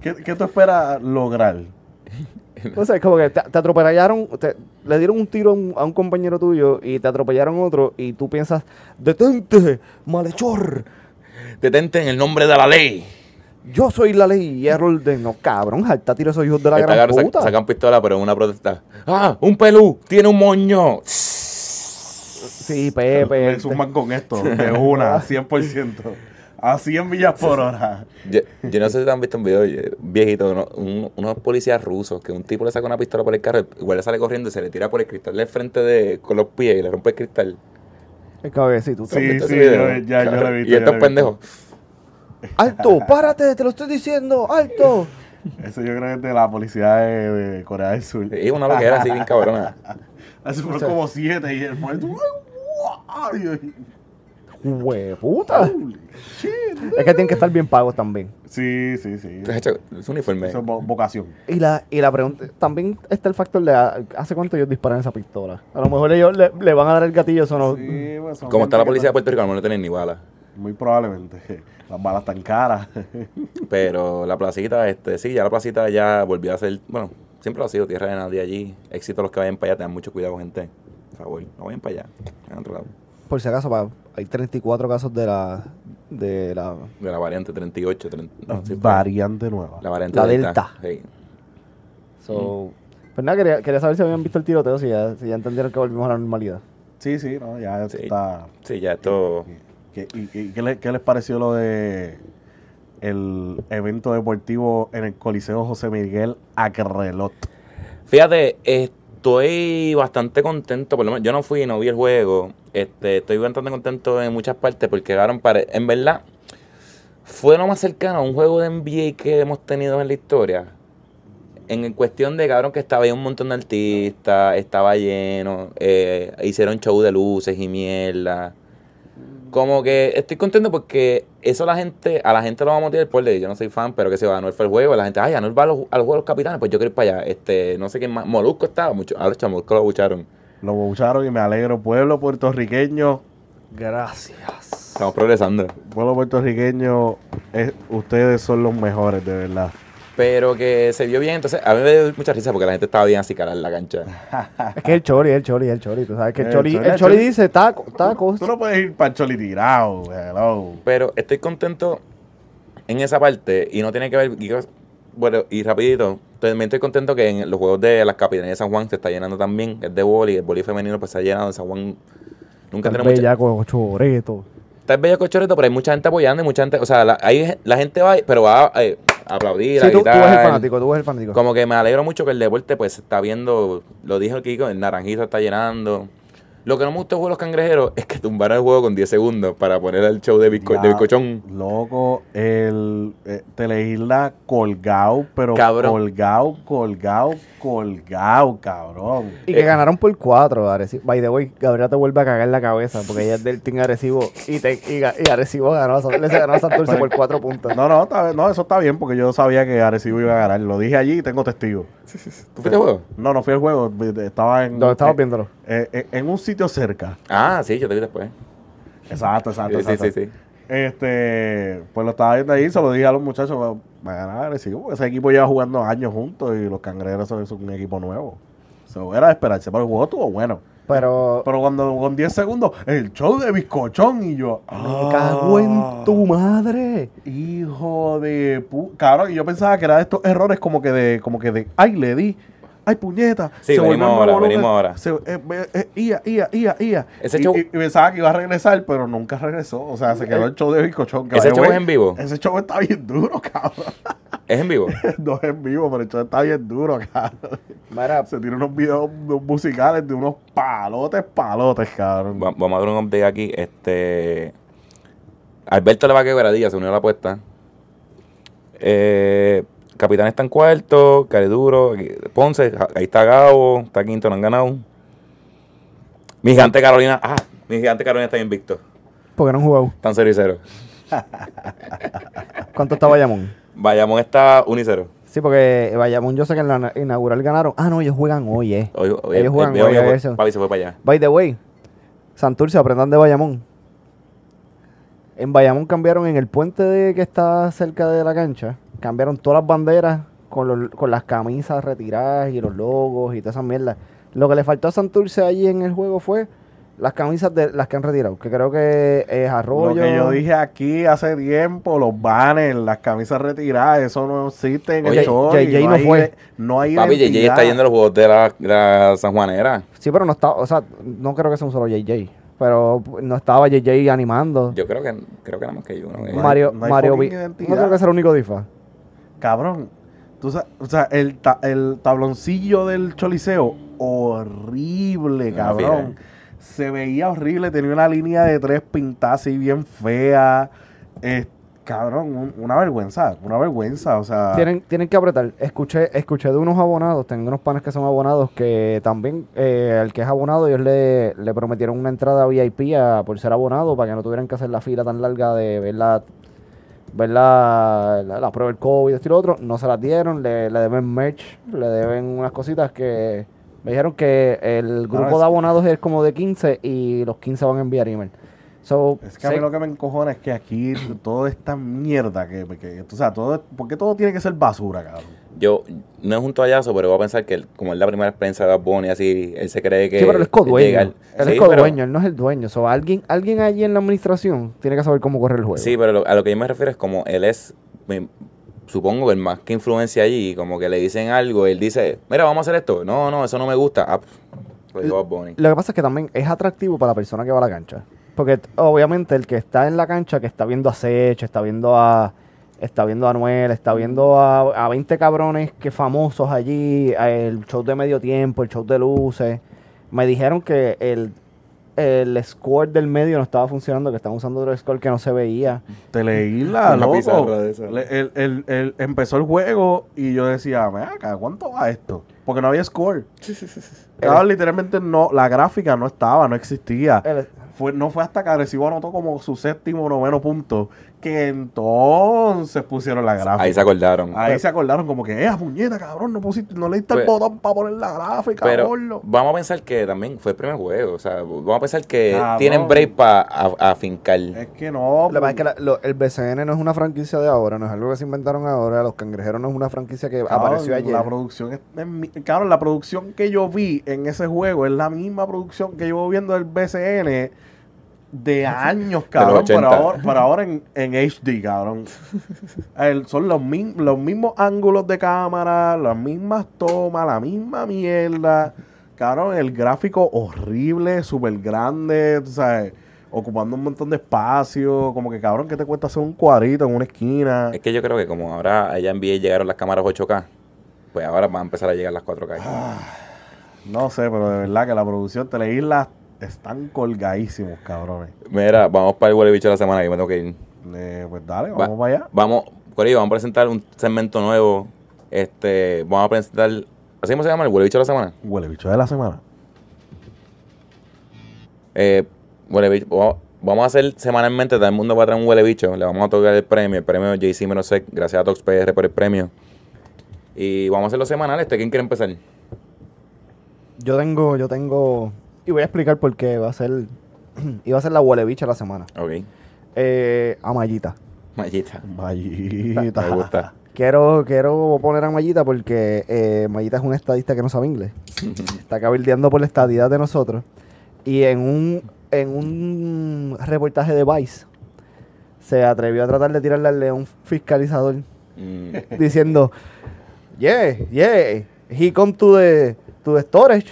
¿Qué, ¿Qué tú esperas lograr? o sea, es como que te, te atropellaron, te- le dieron un tiro a un, a un compañero tuyo y te atropellaron otro y tú piensas, detente, malhechor, Detente en el nombre de la ley. yo soy la ley y el orden. No, cabrón, jalta tiro a esos hijos de la Esta gran puta. sa- sacan pistola, pero en una protesta. ¡Ah! ¡Un pelú! ¡Tiene un moño! Sí, Pepe. Me suman con esto, de una, 100%. A 100 millas por hora. Yo, yo no sé si te han visto un video eh, viejito, uno- un- unos policías rusos, que un tipo le saca una pistola por el carro, igual le sale corriendo y se le tira por el cristal del frente de, con los pies y le rompe el cristal. Es que sí, tú ¿Tú has Sí, visto sí, video? yo- ya- yo lo he visto, Y estos pendejos. ¡Alto! ¡Párate! ¡Te lo estoy diciendo! ¡Alto! Eso yo creo que es de la policía de, de Corea del Sur. Y una loquera así bien cabrona. Así fueron O sea- como siete y el muerto. Hueputa. Es que tienen que estar bien pagos también. Sí, sí, sí. Es hecho- es uniforme. Eso es vo- vocación. Y la, y la pregunta, también está el factor de hace cuánto ellos disparan esa pistola. A lo mejor ellos le, le van a dar el gatillo, eso no. Sí, pues, son Como está la que policía de Puerto Rico, a lo mejor no tienen ni balas. Muy probablemente. Las balas están caras. Pero la placita, este, sí, ya la placita ya volvió a ser, bueno, siempre lo ha sido tierra de nadie allí. Éxito a los que vayan para allá, tengan mucho cuidado, gente. Por favor, no vayan para allá. Vayan a otro lado. Por si acaso, pa- hay 34 casos de la. de la. De la variante 38, 30, no, sí, fue. Variante nueva. La variante La Delta. Sí. So, Pues nada, quería, quería saber si habían visto el tiroteo, si ya, si ya entendieron que volvimos a la normalidad. Sí, sí, no, ya Sí. está. Sí, ya esto. ¿Qué, y, y qué, le- qué les pareció lo de el evento deportivo en el Coliseo José Miguel Acrelot? Fíjate, estoy bastante contento, por lo menos yo no fui, no vi el juego. Este, estoy bastante contento en muchas partes porque quedaron para, en verdad, fue lo más cercano a un juego de NBA que hemos tenido en la historia. En cuestión de cabrón que estaba ahí un montón de artistas, estaba lleno, eh, hicieron show de luces y mierda. Como que estoy contento porque eso la gente, a la gente lo va a motivar por de yo no soy fan, pero que se va, Anuel fue el juego, la gente, ay, Anuel va a los, a los juegos de los capitanes, pues yo quiero ir para allá. Este, no sé quién más, Molusco estaba, mucho, a los Molusco lo bucharon. Lo bucharon y me alegro. Pueblo puertorriqueño, Gracias. Estamos progresando. pueblo puertorriqueño, es- ustedes son los mejores, de verdad. Pero que se vio bien, entonces a mí me dio mucha risa porque la gente estaba bien así cara en la cancha. Es que el Chori, el Chori, el Chori. Tú sabes que el El Chori, Chori, el Chori. dice taco, tacos. Tú no puedes ir para el choli tirado, hello. Pero estoy contento en esa parte y no tiene que ver. Bueno, y rapidito, también estoy contento que en los juegos de las capitanías de San Juan se está llenando también. Es de boli, el boli femenino pues se ha llenado en San Juan. Nunca tenemos mucha. bella con choreto. Está el bello cochoreto, pero hay mucha gente apoyando y mucha gente. O sea, la, hay, la gente va, pero va eh, a aplaudir, Sí, a tú, tú eres el fanático, tú eres el fanático. Como que me alegro mucho que el deporte pues se está viendo, lo dijo el Kiko, el naranjito está llenando. Lo que no me gustó de los cangrejeros es que tumbaron el juego con 10 segundos para poner el show de, bizco- Ya, de bizcochón. Loco, el eh, Teleisla colgado, pero Cabrón. colgado, colgado, colgado, cabrón. Y que Eh. ganaron por cuatro, Arecibo. By the way, Gabriela te vuelve a cagar la cabeza porque ella es del team Arecibo y, te, y, y Arecibo ganó le ganó a Santurce por cuatro puntos. No, no, está- no, eso está bien porque yo sabía que Arecibo iba a ganar. Lo dije allí y tengo testigos. ¿Tú fuiste al juego? No, no fui al juego, estaba en, ¿Dónde estabas eh, viéndolo? Eh, eh, en un sitio cerca. Ah, sí, yo te vi después. Exacto, exacto, Sí, sí, exacto. sí, sí. Este, pues lo estaba viendo ahí, se lo dije a los muchachos, a ganar ese equipo lleva jugando años juntos y los cangrejeros son, un equipo nuevo. So, era de esperarse, pero el juego estuvo bueno. Pero Pero cuando con 10 segundos, el show de bizcochón y yo. me cago "Ah, en tu madre. Hijo de pu. Cabrón, y yo pensaba que era de estos errores como que de, como que de, ay, le di. Ay, puñeta. Sí, se venimos ahora, nuevo venimos ahora. Se, eh, eh, eh, ia, ia, ia, ia. Ese y, show- y- y pensaba que iba a regresar, pero nunca regresó. O sea, se quedó el show de bizcochón. que ¿Ese show es en vivo? Ese show está bien duro, cabrón. ¿Es en vivo? no es en vivo, pero el show está bien duro, cabrón. Mira, Se tiene unos videos musicales de unos palotes, palotes, cabrón. Va- Vamos a dar un update aquí. Este. Alberto le va a quebradilla, se unió a la apuesta. Eh, Capitán está en cuarto, Cariduro, aquí- Ponce, ahí está Gabo, está quinto, no han ganado. Mi gigante Carolina, ah, mi gigante Carolina está invicto. porque no han jugado. Están 0 y 0. ¿Cuánto está Bayamón? Bayamón está 1 y 0. Sí, porque Bayamón yo sé que en la inaugural ganaron. Ah, no, ellos juegan hoy, eh. Hoy, hoy- Ellos juegan el- hoy, hoy- eso. Papi se fue para allá. By the way, Santurce, aprendan de Bayamón. En Bayamón cambiaron en el puente de que está cerca de la cancha, cambiaron todas las banderas con, los- con las camisas retiradas y los logos y todas esas mierdas. Lo que le faltó a Santurce allí en el juego fue las camisas de las que han retirado, que creo que es Arroyo. Lo que yo dije aquí hace tiempo, los banners, las camisas retiradas, eso no existe en Oye, el Choli, JJ no hay- fue. No hay Papi, JJ está yendo a los juegos de la, la San Juanera. Sí, pero no estaba, o sea, no creo que sea un solo JJ, pero no estaba JJ animando. Yo creo que creo que nada más que hay uno. eh. No hay- Mario, no hay Mario. No creo que sea el único difa. Cabrón, tú sa- o sea, el, ta- el tabloncillo del choliseo, horrible, cabrón. Se veía horrible, tenía una línea de tres pintadas así bien fea. Eh, cabrón, un- una vergüenza, una vergüenza, o sea, Tienen, tienen que apretar. Escuché, escuché de unos abonados, tengo unos panes que son abonados que también, eh, el que es abonado, ellos le, le prometieron una entrada VIP a, por ser abonado para que no tuvieran que hacer la fila tan larga de ver la, ver la, la, prueba del COVID, esto y lo otro. No se las dieron, le, le deben merch, le deben unas cositas que me dijeron que el grupo de abonados es como de 15 y los 15 van a enviar email. So, es que a mí lo que me encojona es que aquí todo esta mierda que, que o sea, todo, ¿por qué todo tiene que ser basura, cabrón? Yo, no es un toallazo, pero voy a pensar que él- como es la primera experiencia de Bad Bunny, así, él se cree que... Sí, pero él es codueño. llega Él es codueño, pero- él no es el dueño. So, alguien, alguien allí en la administración tiene que saber cómo correr el juego. Sí, pero lo- a lo que yo me refiero es como él es, me- supongo que el más que influencia allí, como que le dicen algo, él dice, mira, vamos a hacer esto. No, no, eso no me gusta. Ah, lo dijo Bad Bunny. Lo que pasa es que también es atractivo para la persona que va a la cancha. Porque obviamente el que está en la cancha, que está viendo a Sech, está viendo a está viendo a Anuel, está viendo a, a 20 cabrones que famosos allí, el show de medio tiempo, el show de luces. Me dijeron que el, el score del medio no estaba funcionando, que estaban usando otro score que no se veía. Teleisla, Una loco. pizarra de esa. El- el- el- empezó el juego y yo decía, "Ven acá, ¿cuánto va esto? Porque no había score. Cabrón, literalmente no, la gráfica no estaba, no existía. El- Fue, no fue hasta que Arecibo anotó como su séptimo o noveno punto que entonces pusieron la gráfica. Ahí se acordaron. Ahí se acordaron como que, eh, puñeta, cabrón, no pusiste, no le diste el Pues- botón para poner la gráfica, Pero gordo". vamos a pensar que también fue el primer juego. O sea, vamos a pensar que Cabrón. tienen break para afincar. Es que no. Lo pasa es que la- lo- el BCN no es una franquicia de ahora, no es algo que se inventaron ahora. Los cangrejeros no es una franquicia que Cabrón, apareció ayer. La producción es, es mi- cabrón, la producción que yo vi en ese juego es la misma producción que llevo viendo del BCN de años, cabrón, pero 80. ahora, pero ahora en, en HD, cabrón. El- son los, mi- los mismos ángulos de cámara, las mismas tomas, la misma mierda. Cabrón, el gráfico horrible, súper grande, tú sabes, ocupando un montón de espacio. Como que, cabrón, ¿qué te cuesta hacer un cuadrito en una esquina? Es que yo creo que como ahora allá en VA llegaron las cámaras 8K, pues ahora van a empezar a llegar las 4K. Ah. No sé, pero de verdad que la producción Teleislas están colgadísimos, cabrones. Mira, vamos para el huele bicho de la semana que me tengo que ir. Eh, pues dale, Va- vamos para allá. Vamos, Corillo, vamos a presentar un segmento nuevo. Este, vamos a presentar. ¿Así cómo se llama? El huele bicho de la semana. Huele bicho de la semana. Eh, huele bicho. Vamos, vamos a hacer semanalmente, todo el mundo va a traer un huele bicho. Le vamos a tocar el premio, el premio JC Menosec. Gracias a ToxPR por el premio. Y vamos a hacerlo semanal. Este, ¿quién quiere empezar? Yo tengo, yo tengo. Y voy a explicar por qué va a ser. iba a ser la huele bicha la semana. Ok. Eh, a Mayita. Mallita. Mayita. Me gusta. Quiero, quiero poner a Mayita porque eh, Mayita es un estadista que no sabe inglés. Está cabildeando por la estadidad de nosotros. Y en un, en un reportaje de Vice se atrevió a tratar de tirarle al león fiscalizador Mm, diciendo, yeah, yeah, he come to the, to the storage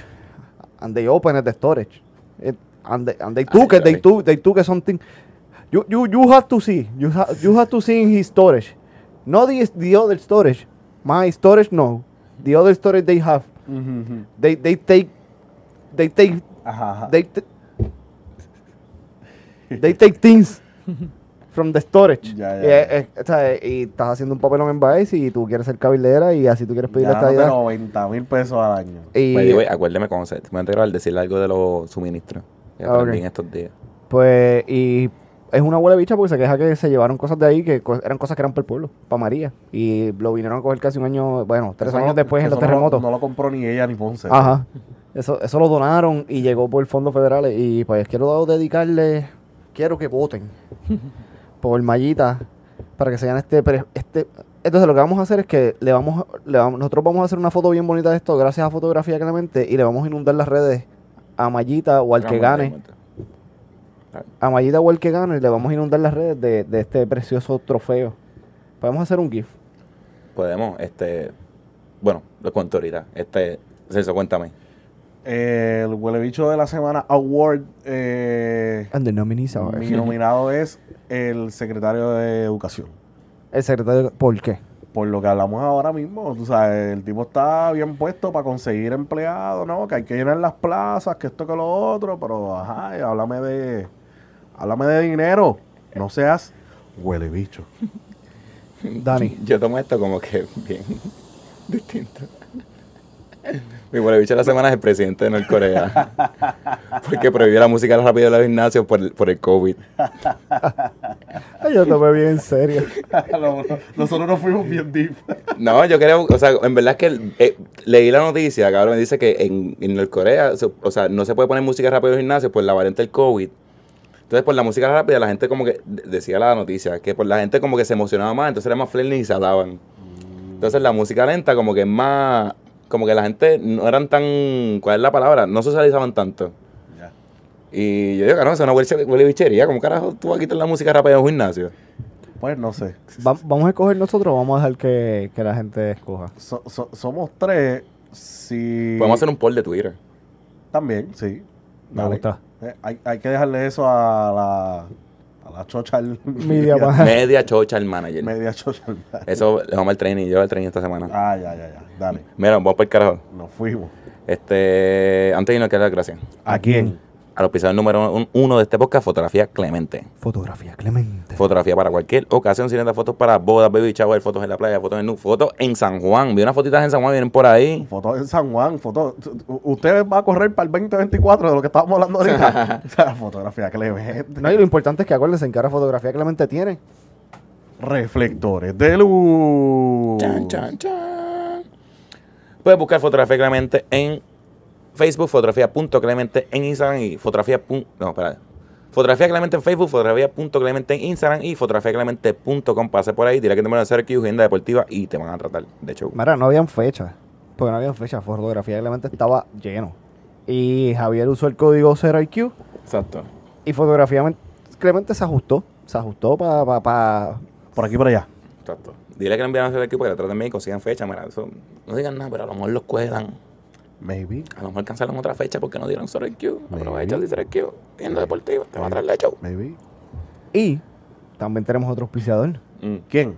and they opened the storage. It- and, they, and they took it, they took, they took something. You, you, you have to see, you, ha, you have to see in his storage. Not the, the other storage. My storage, no. The other storage they have. Ujú, ujú. They, they take, they take, Ajá, ajá. they, they take things from the storage. Ya, ya. Y, eh, eh, o sea, y estás haciendo un papelón en Vice y tú quieres ser cabildera y así tú quieres pedir la estadidad. 90 mil pesos al año. Y By the way, acuérdeme cómo se. Me al decirle algo de los suministros. Que Ah, aprendí en estos días. pues, y es una huele bicha porque se queja que se llevaron cosas de ahí que co- eran cosas que eran para el pueblo, para María. Y lo vinieron a coger casi un año, bueno, tres Eso años no- después en los no lo- terremotos. No, lo compró ni ella ni Ponce. Ajá. Eso, eso lo donaron y llegó por fondos federales. Y pues quiero dedicarle, quiero que voten por Mayita para que se gane este, este. Entonces lo que vamos a hacer es que le vamos, le vamos, nosotros vamos a hacer una foto bien bonita de esto, gracias a Fotografía Clemente, y le vamos a inundar las redes a Mayita o al que gane, a Mayita o al que gane, le vamos a inundar las redes de, de este precioso trofeo. Podemos hacer un GIF. Podemos, este. Bueno, lo cuento ahorita. Este. Celso, cuéntame. El huele bicho de la semana award. Eh, And the nominees are- mi nominado es el secretario de Educación. El secretario, ¿por qué? Por lo que hablamos ahora mismo, tú sabes, el tipo está bien puesto para conseguir empleados, ¿no? Que hay que llenar las plazas, que esto, que lo otro, pero ajá, y háblame de, háblame de dinero. No seas Huele bicho. Dani. Yo tomo esto como que bien distinto. Mi huele bicho de la semana es el presidente de Norcorea. Porque prohibió la música rápida de los gimnasios por, el- por el COVID. Yo tomé bien en serio. Nosotros nos fuimos bien deep. No, yo creo, o sea, en verdad es que eh, leí la noticia, cabrón, me dice que en, en Norcorea, o sea, no se puede poner música rápida en los gimnasios por la variante del COVID. Entonces, por la música rápida, la gente como que, de- decía la noticia, que por la gente como que se emocionaba más, entonces era más friendly y se hablaban. Entonces, la música lenta como que es más, como que la gente no eran tan, ¿cuál es la palabra? No socializaban tanto. Ya. Y yo digo, eso es una huele, bichería, ¿cómo carajo tú vas a quitar la música rápida en un gimnasio? Pues no sé. Va- ¿Vamos a escoger nosotros o vamos a dejar que, que la gente escoja? So- so- somos tres. Si... Podemos hacer un poll de Twitter. También, sí. Me Dale. gusta. Eh, hay, hay que dejarle eso a la, a la chocha al- Media Media chocha el manager. media chocha al- Eso le vamos al training, yo al training esta semana. Ah, ya, ya, ya. Dale. Mira, vamos para el carajo. Nos fuimos. Este, antes de irnos, quiero dar las gracias. ¿A quién? Al auspiciador número un- uno de este podcast, Fotografía Clemente. Fotografía Clemente. Fotografía para cualquier ocasión, sin fotos para bodas, baby shower, fotos en la playa, fotos en nu, fotos en San Juan. Vi unas fotitas en San Juan, vienen por ahí. Fotos en San Juan, fotos. Usted va a correr para el 2024 de lo que estábamos hablando ahorita. o sea, fotografía Clemente. No, y lo importante es que acuérdense en que ahora Fotografía Clemente tiene. Reflectores de luz. Chan, chan, chan. Puedes buscar Fotografía Clemente en Facebook, fotografía.clemente en Instagram y fotografía. No, espera. Fotografía Clemente en Facebook, fotografía.clemente en Instagram y fotografiaclemente.com. Pase por ahí, dirá que te van a hacer aquí agenda deportiva y te van a tratar de show. Mira, no habían fecha. Porque no habían fecha. Fotografía Clemente estaba lleno. Y Javier usó el código 0IQ. Exacto. Y Fotografía Men- Clemente se ajustó. Se ajustó para. Pa, pa- Por aquí y por allá. Exacto. Dile que le envían a hacer aquí para que la traten bien y consigan fecha. Mira, eso, no digan nada, pero a lo mejor los cuelan. Maybe. A lo mejor cancelan otra fecha porque no dieron solo el Q. Maybe. Aprovecha y el Q. Viendo deportivo, te va a traer de show. Maybe. Y también tenemos otro auspiciador. Mm. ¿Quién?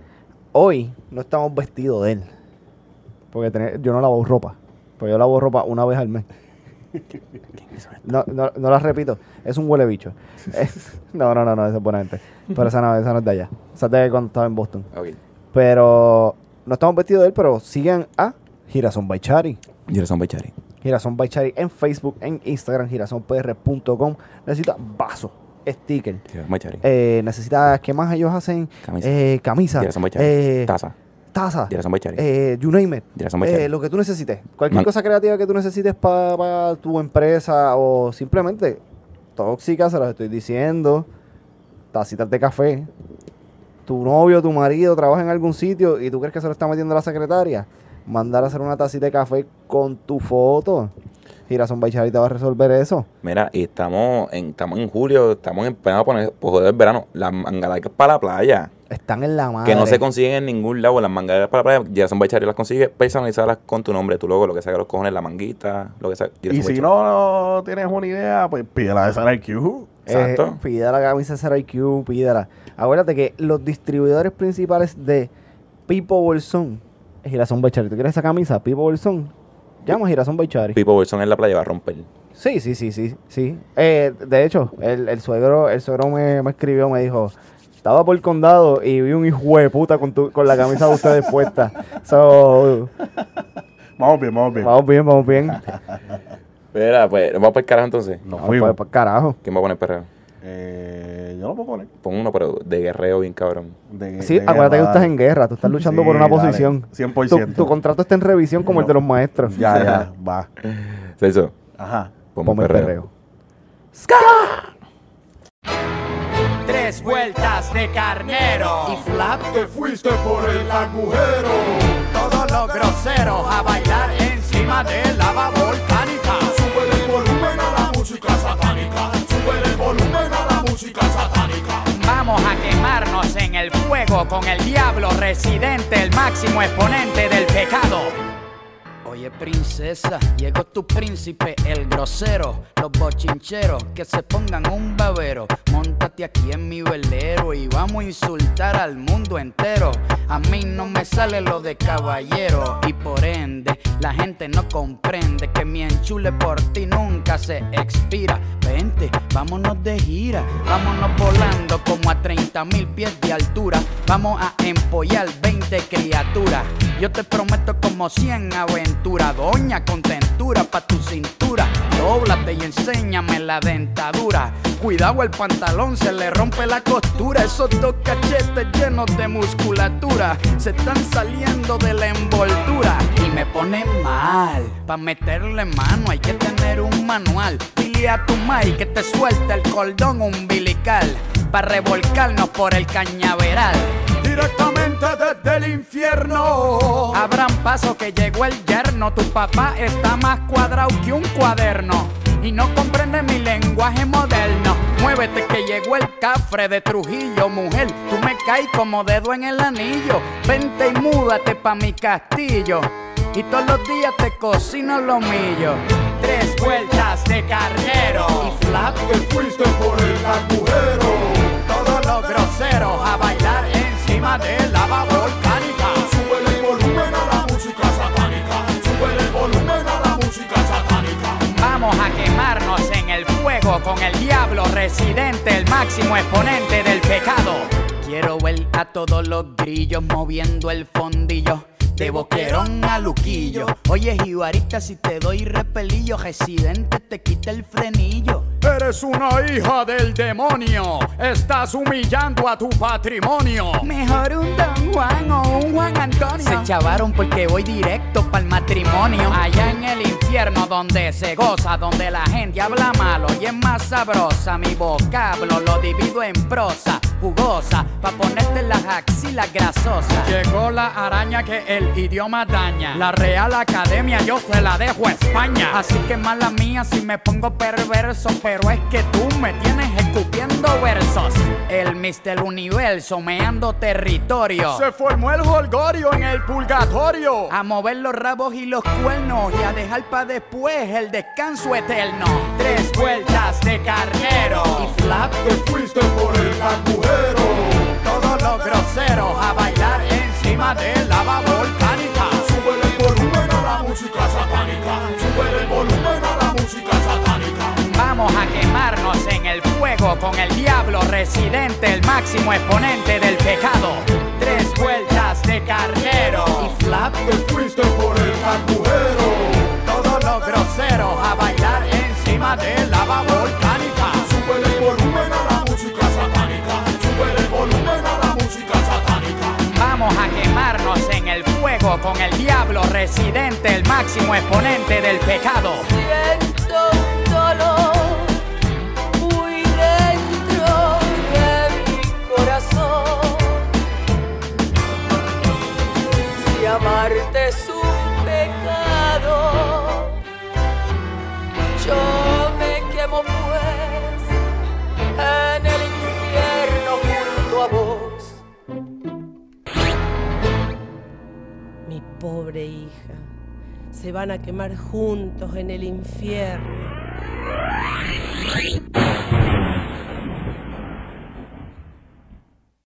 Hoy no estamos vestidos de él. Porque tener- yo no lavo ropa. Pues yo lavo ropa una vez al mes. No, no, no la repito. Es un huele bicho. Es- no, no, no, no, esa es buena gente. Pero esa no, esa no es de allá. Esa es de cuando estaba en Boston. Pero no estamos vestidos de él, pero sigan a Girasón Baichari. Gerson Bechari. Girasón Baichari en Facebook, en Instagram, girasonpr.com. Necesita vaso, sticker. Bechari. Eh, necesita, ¿qué más ellos hacen? Camisa. Eh, camisa. Gerson Bechari. eh, Taza. taza. Gerson Bechari. Eh, you name it. Gerson Bechari. Eh, lo que tú necesites. Cualquier Man- cosa creativa que tú necesites para tu empresa o simplemente tóxica, se los estoy diciendo. Tacitas de café. Tu novio, tu marido trabaja en algún sitio y tú crees que se lo está metiendo la secretaria. Mandar a hacer una tacita de café con tu foto. Girasón Baichari te va a resolver eso. Mira, y estamos en, estamos en julio, estamos empezando a poner, pues joder, el verano, las mangalarcas para la playa, Están en la madre. que no se consiguen en ningún lado, las mangalarcas para la playa, Gerson Bechari las consigue personalizadas con tu nombre, tu logo, lo que sea que los cojones, la manguita, lo que sea. Y si no, no tienes una idea, pues pídela de Sara IQ. Exacto. Eh, pídela la camisa SRIQ, pídela. Acuérdate que los distribuidores principales de Pipo Bolsón Girasón Baichari. ¿Tú quieres esa camisa? Pipo Bolsón. Llama a Girasón Baichari. Pipo Wilson en la playa va a romper. Sí, sí, sí, sí, sí. Eh, de hecho, el, el suegro, el suegro me, me escribió, me dijo, estaba por el condado y vi un hijo de puta con, tu- con la camisa de ustedes puesta. So, Vamos bien, vamos bien. vamos bien, vamos bien. Mira, pues, vamos para el carajo entonces. Nos Vamos fuimos. pa- pa- carajo. ¿Quién va a poner perreo? Eh, yo lo puedo poner. Pon uno, pero de guerreo bien cabrón. De- Sí, de acuérdate que tú estás en guerra, tú estás luchando Sí, por una dale, posición. 100%. Tu, tu contrato está en revisión como el de los maestros. Ya, ya, va. Celso, Ajá. pon Ponme el perreo. perreo. Tres vueltas de carnero. Y flap, Te fuiste por el agujero. todos los groseros a bailar encima de lava volcánica. El volumen a la música satánica. Vamos a quemarnos en el fuego con el diablo residente, el máximo exponente del pecado. Oye, princesa, llegó tu príncipe, el grosero. Los bochincheros que se pongan un babero. Móntate aquí en mi velero y vamos a insultar al mundo entero. A mí no me sale lo de caballero y por ende la gente no comprende que mi enchule por ti nunca se expira. Vente, vámonos de gira, vámonos volando como a 30 mil pies de altura. Vamos a empollar 20 criaturas. Yo te prometo como 100 aventuras, doña contentura pa' tu cintura. Dóblate y enséñame la dentadura. Cuidado, el pantalón se le rompe la costura. Esos dos cachetes llenos de musculatura se están saliendo de la envoltura. Y me pone mal. Pa' meterle mano hay que tener un manual. Dile a tu mai que te suelte el cordón umbilical. Pa' revolcarnos por el cañaveral. Directamente desde el infierno. Abran paso que llegó el yerno. Tu papá está más cuadrado que un cuaderno. Y no comprende mi lenguaje moderno. Muévete que llegó el cafre de Trujillo, mujer. Tú me caes como dedo en el anillo. Vente y múdate pa' mi castillo. Y todos los días te cocino lo mío. Tres vueltas de carnero. Y flap Que fuiste por el agujero. todos los groseros a bailar con el diablo residente, el máximo exponente del pecado. Quiero ver a todos los grillos moviendo el fondillo. De boquerón a luquillo. Oye, jibarita, si te doy repelillo, residente te quita el frenillo. Eres una hija del demonio. Estás humillando a tu patrimonio. Mejor un Don Juan o un Juan Antonio. Se chavaron porque voy directo para el matrimonio. Allá en el infierno donde se goza, donde la gente habla malo y es más sabrosa. Mi vocablo lo divido en prosa, jugosa, pa' ponerte las axilas grasosas. Llegó la araña que el idioma daña. La Real Academia yo se la dejo a España. Así que mala mía si me pongo perverso, pero es que tú me tienes versos. El Mister Universo meando territorio. Se formó el holgorio en el purgatorio. A mover los rabos y los cuernos y a dejar para después el descanso eterno. Tres vueltas de carnero y flap Que fuiste por el agujero. todos los groseros a bailar encima de lava con el diablo residente, el máximo exponente del pecado. Tres vueltas de carnero y flap Que fuiste por el agujero. todos los groseros a bailar encima de lava volcánica. Sube el volumen a la música satánica. Sube el volumen a la música satánica. Vamos a quemarnos en el fuego con el diablo residente, el máximo exponente del pecado. Siento un dolor amarte es un pecado, yo me quemo pues en el infierno junto a vos. Mi pobre hija, se van a quemar juntos en el infierno.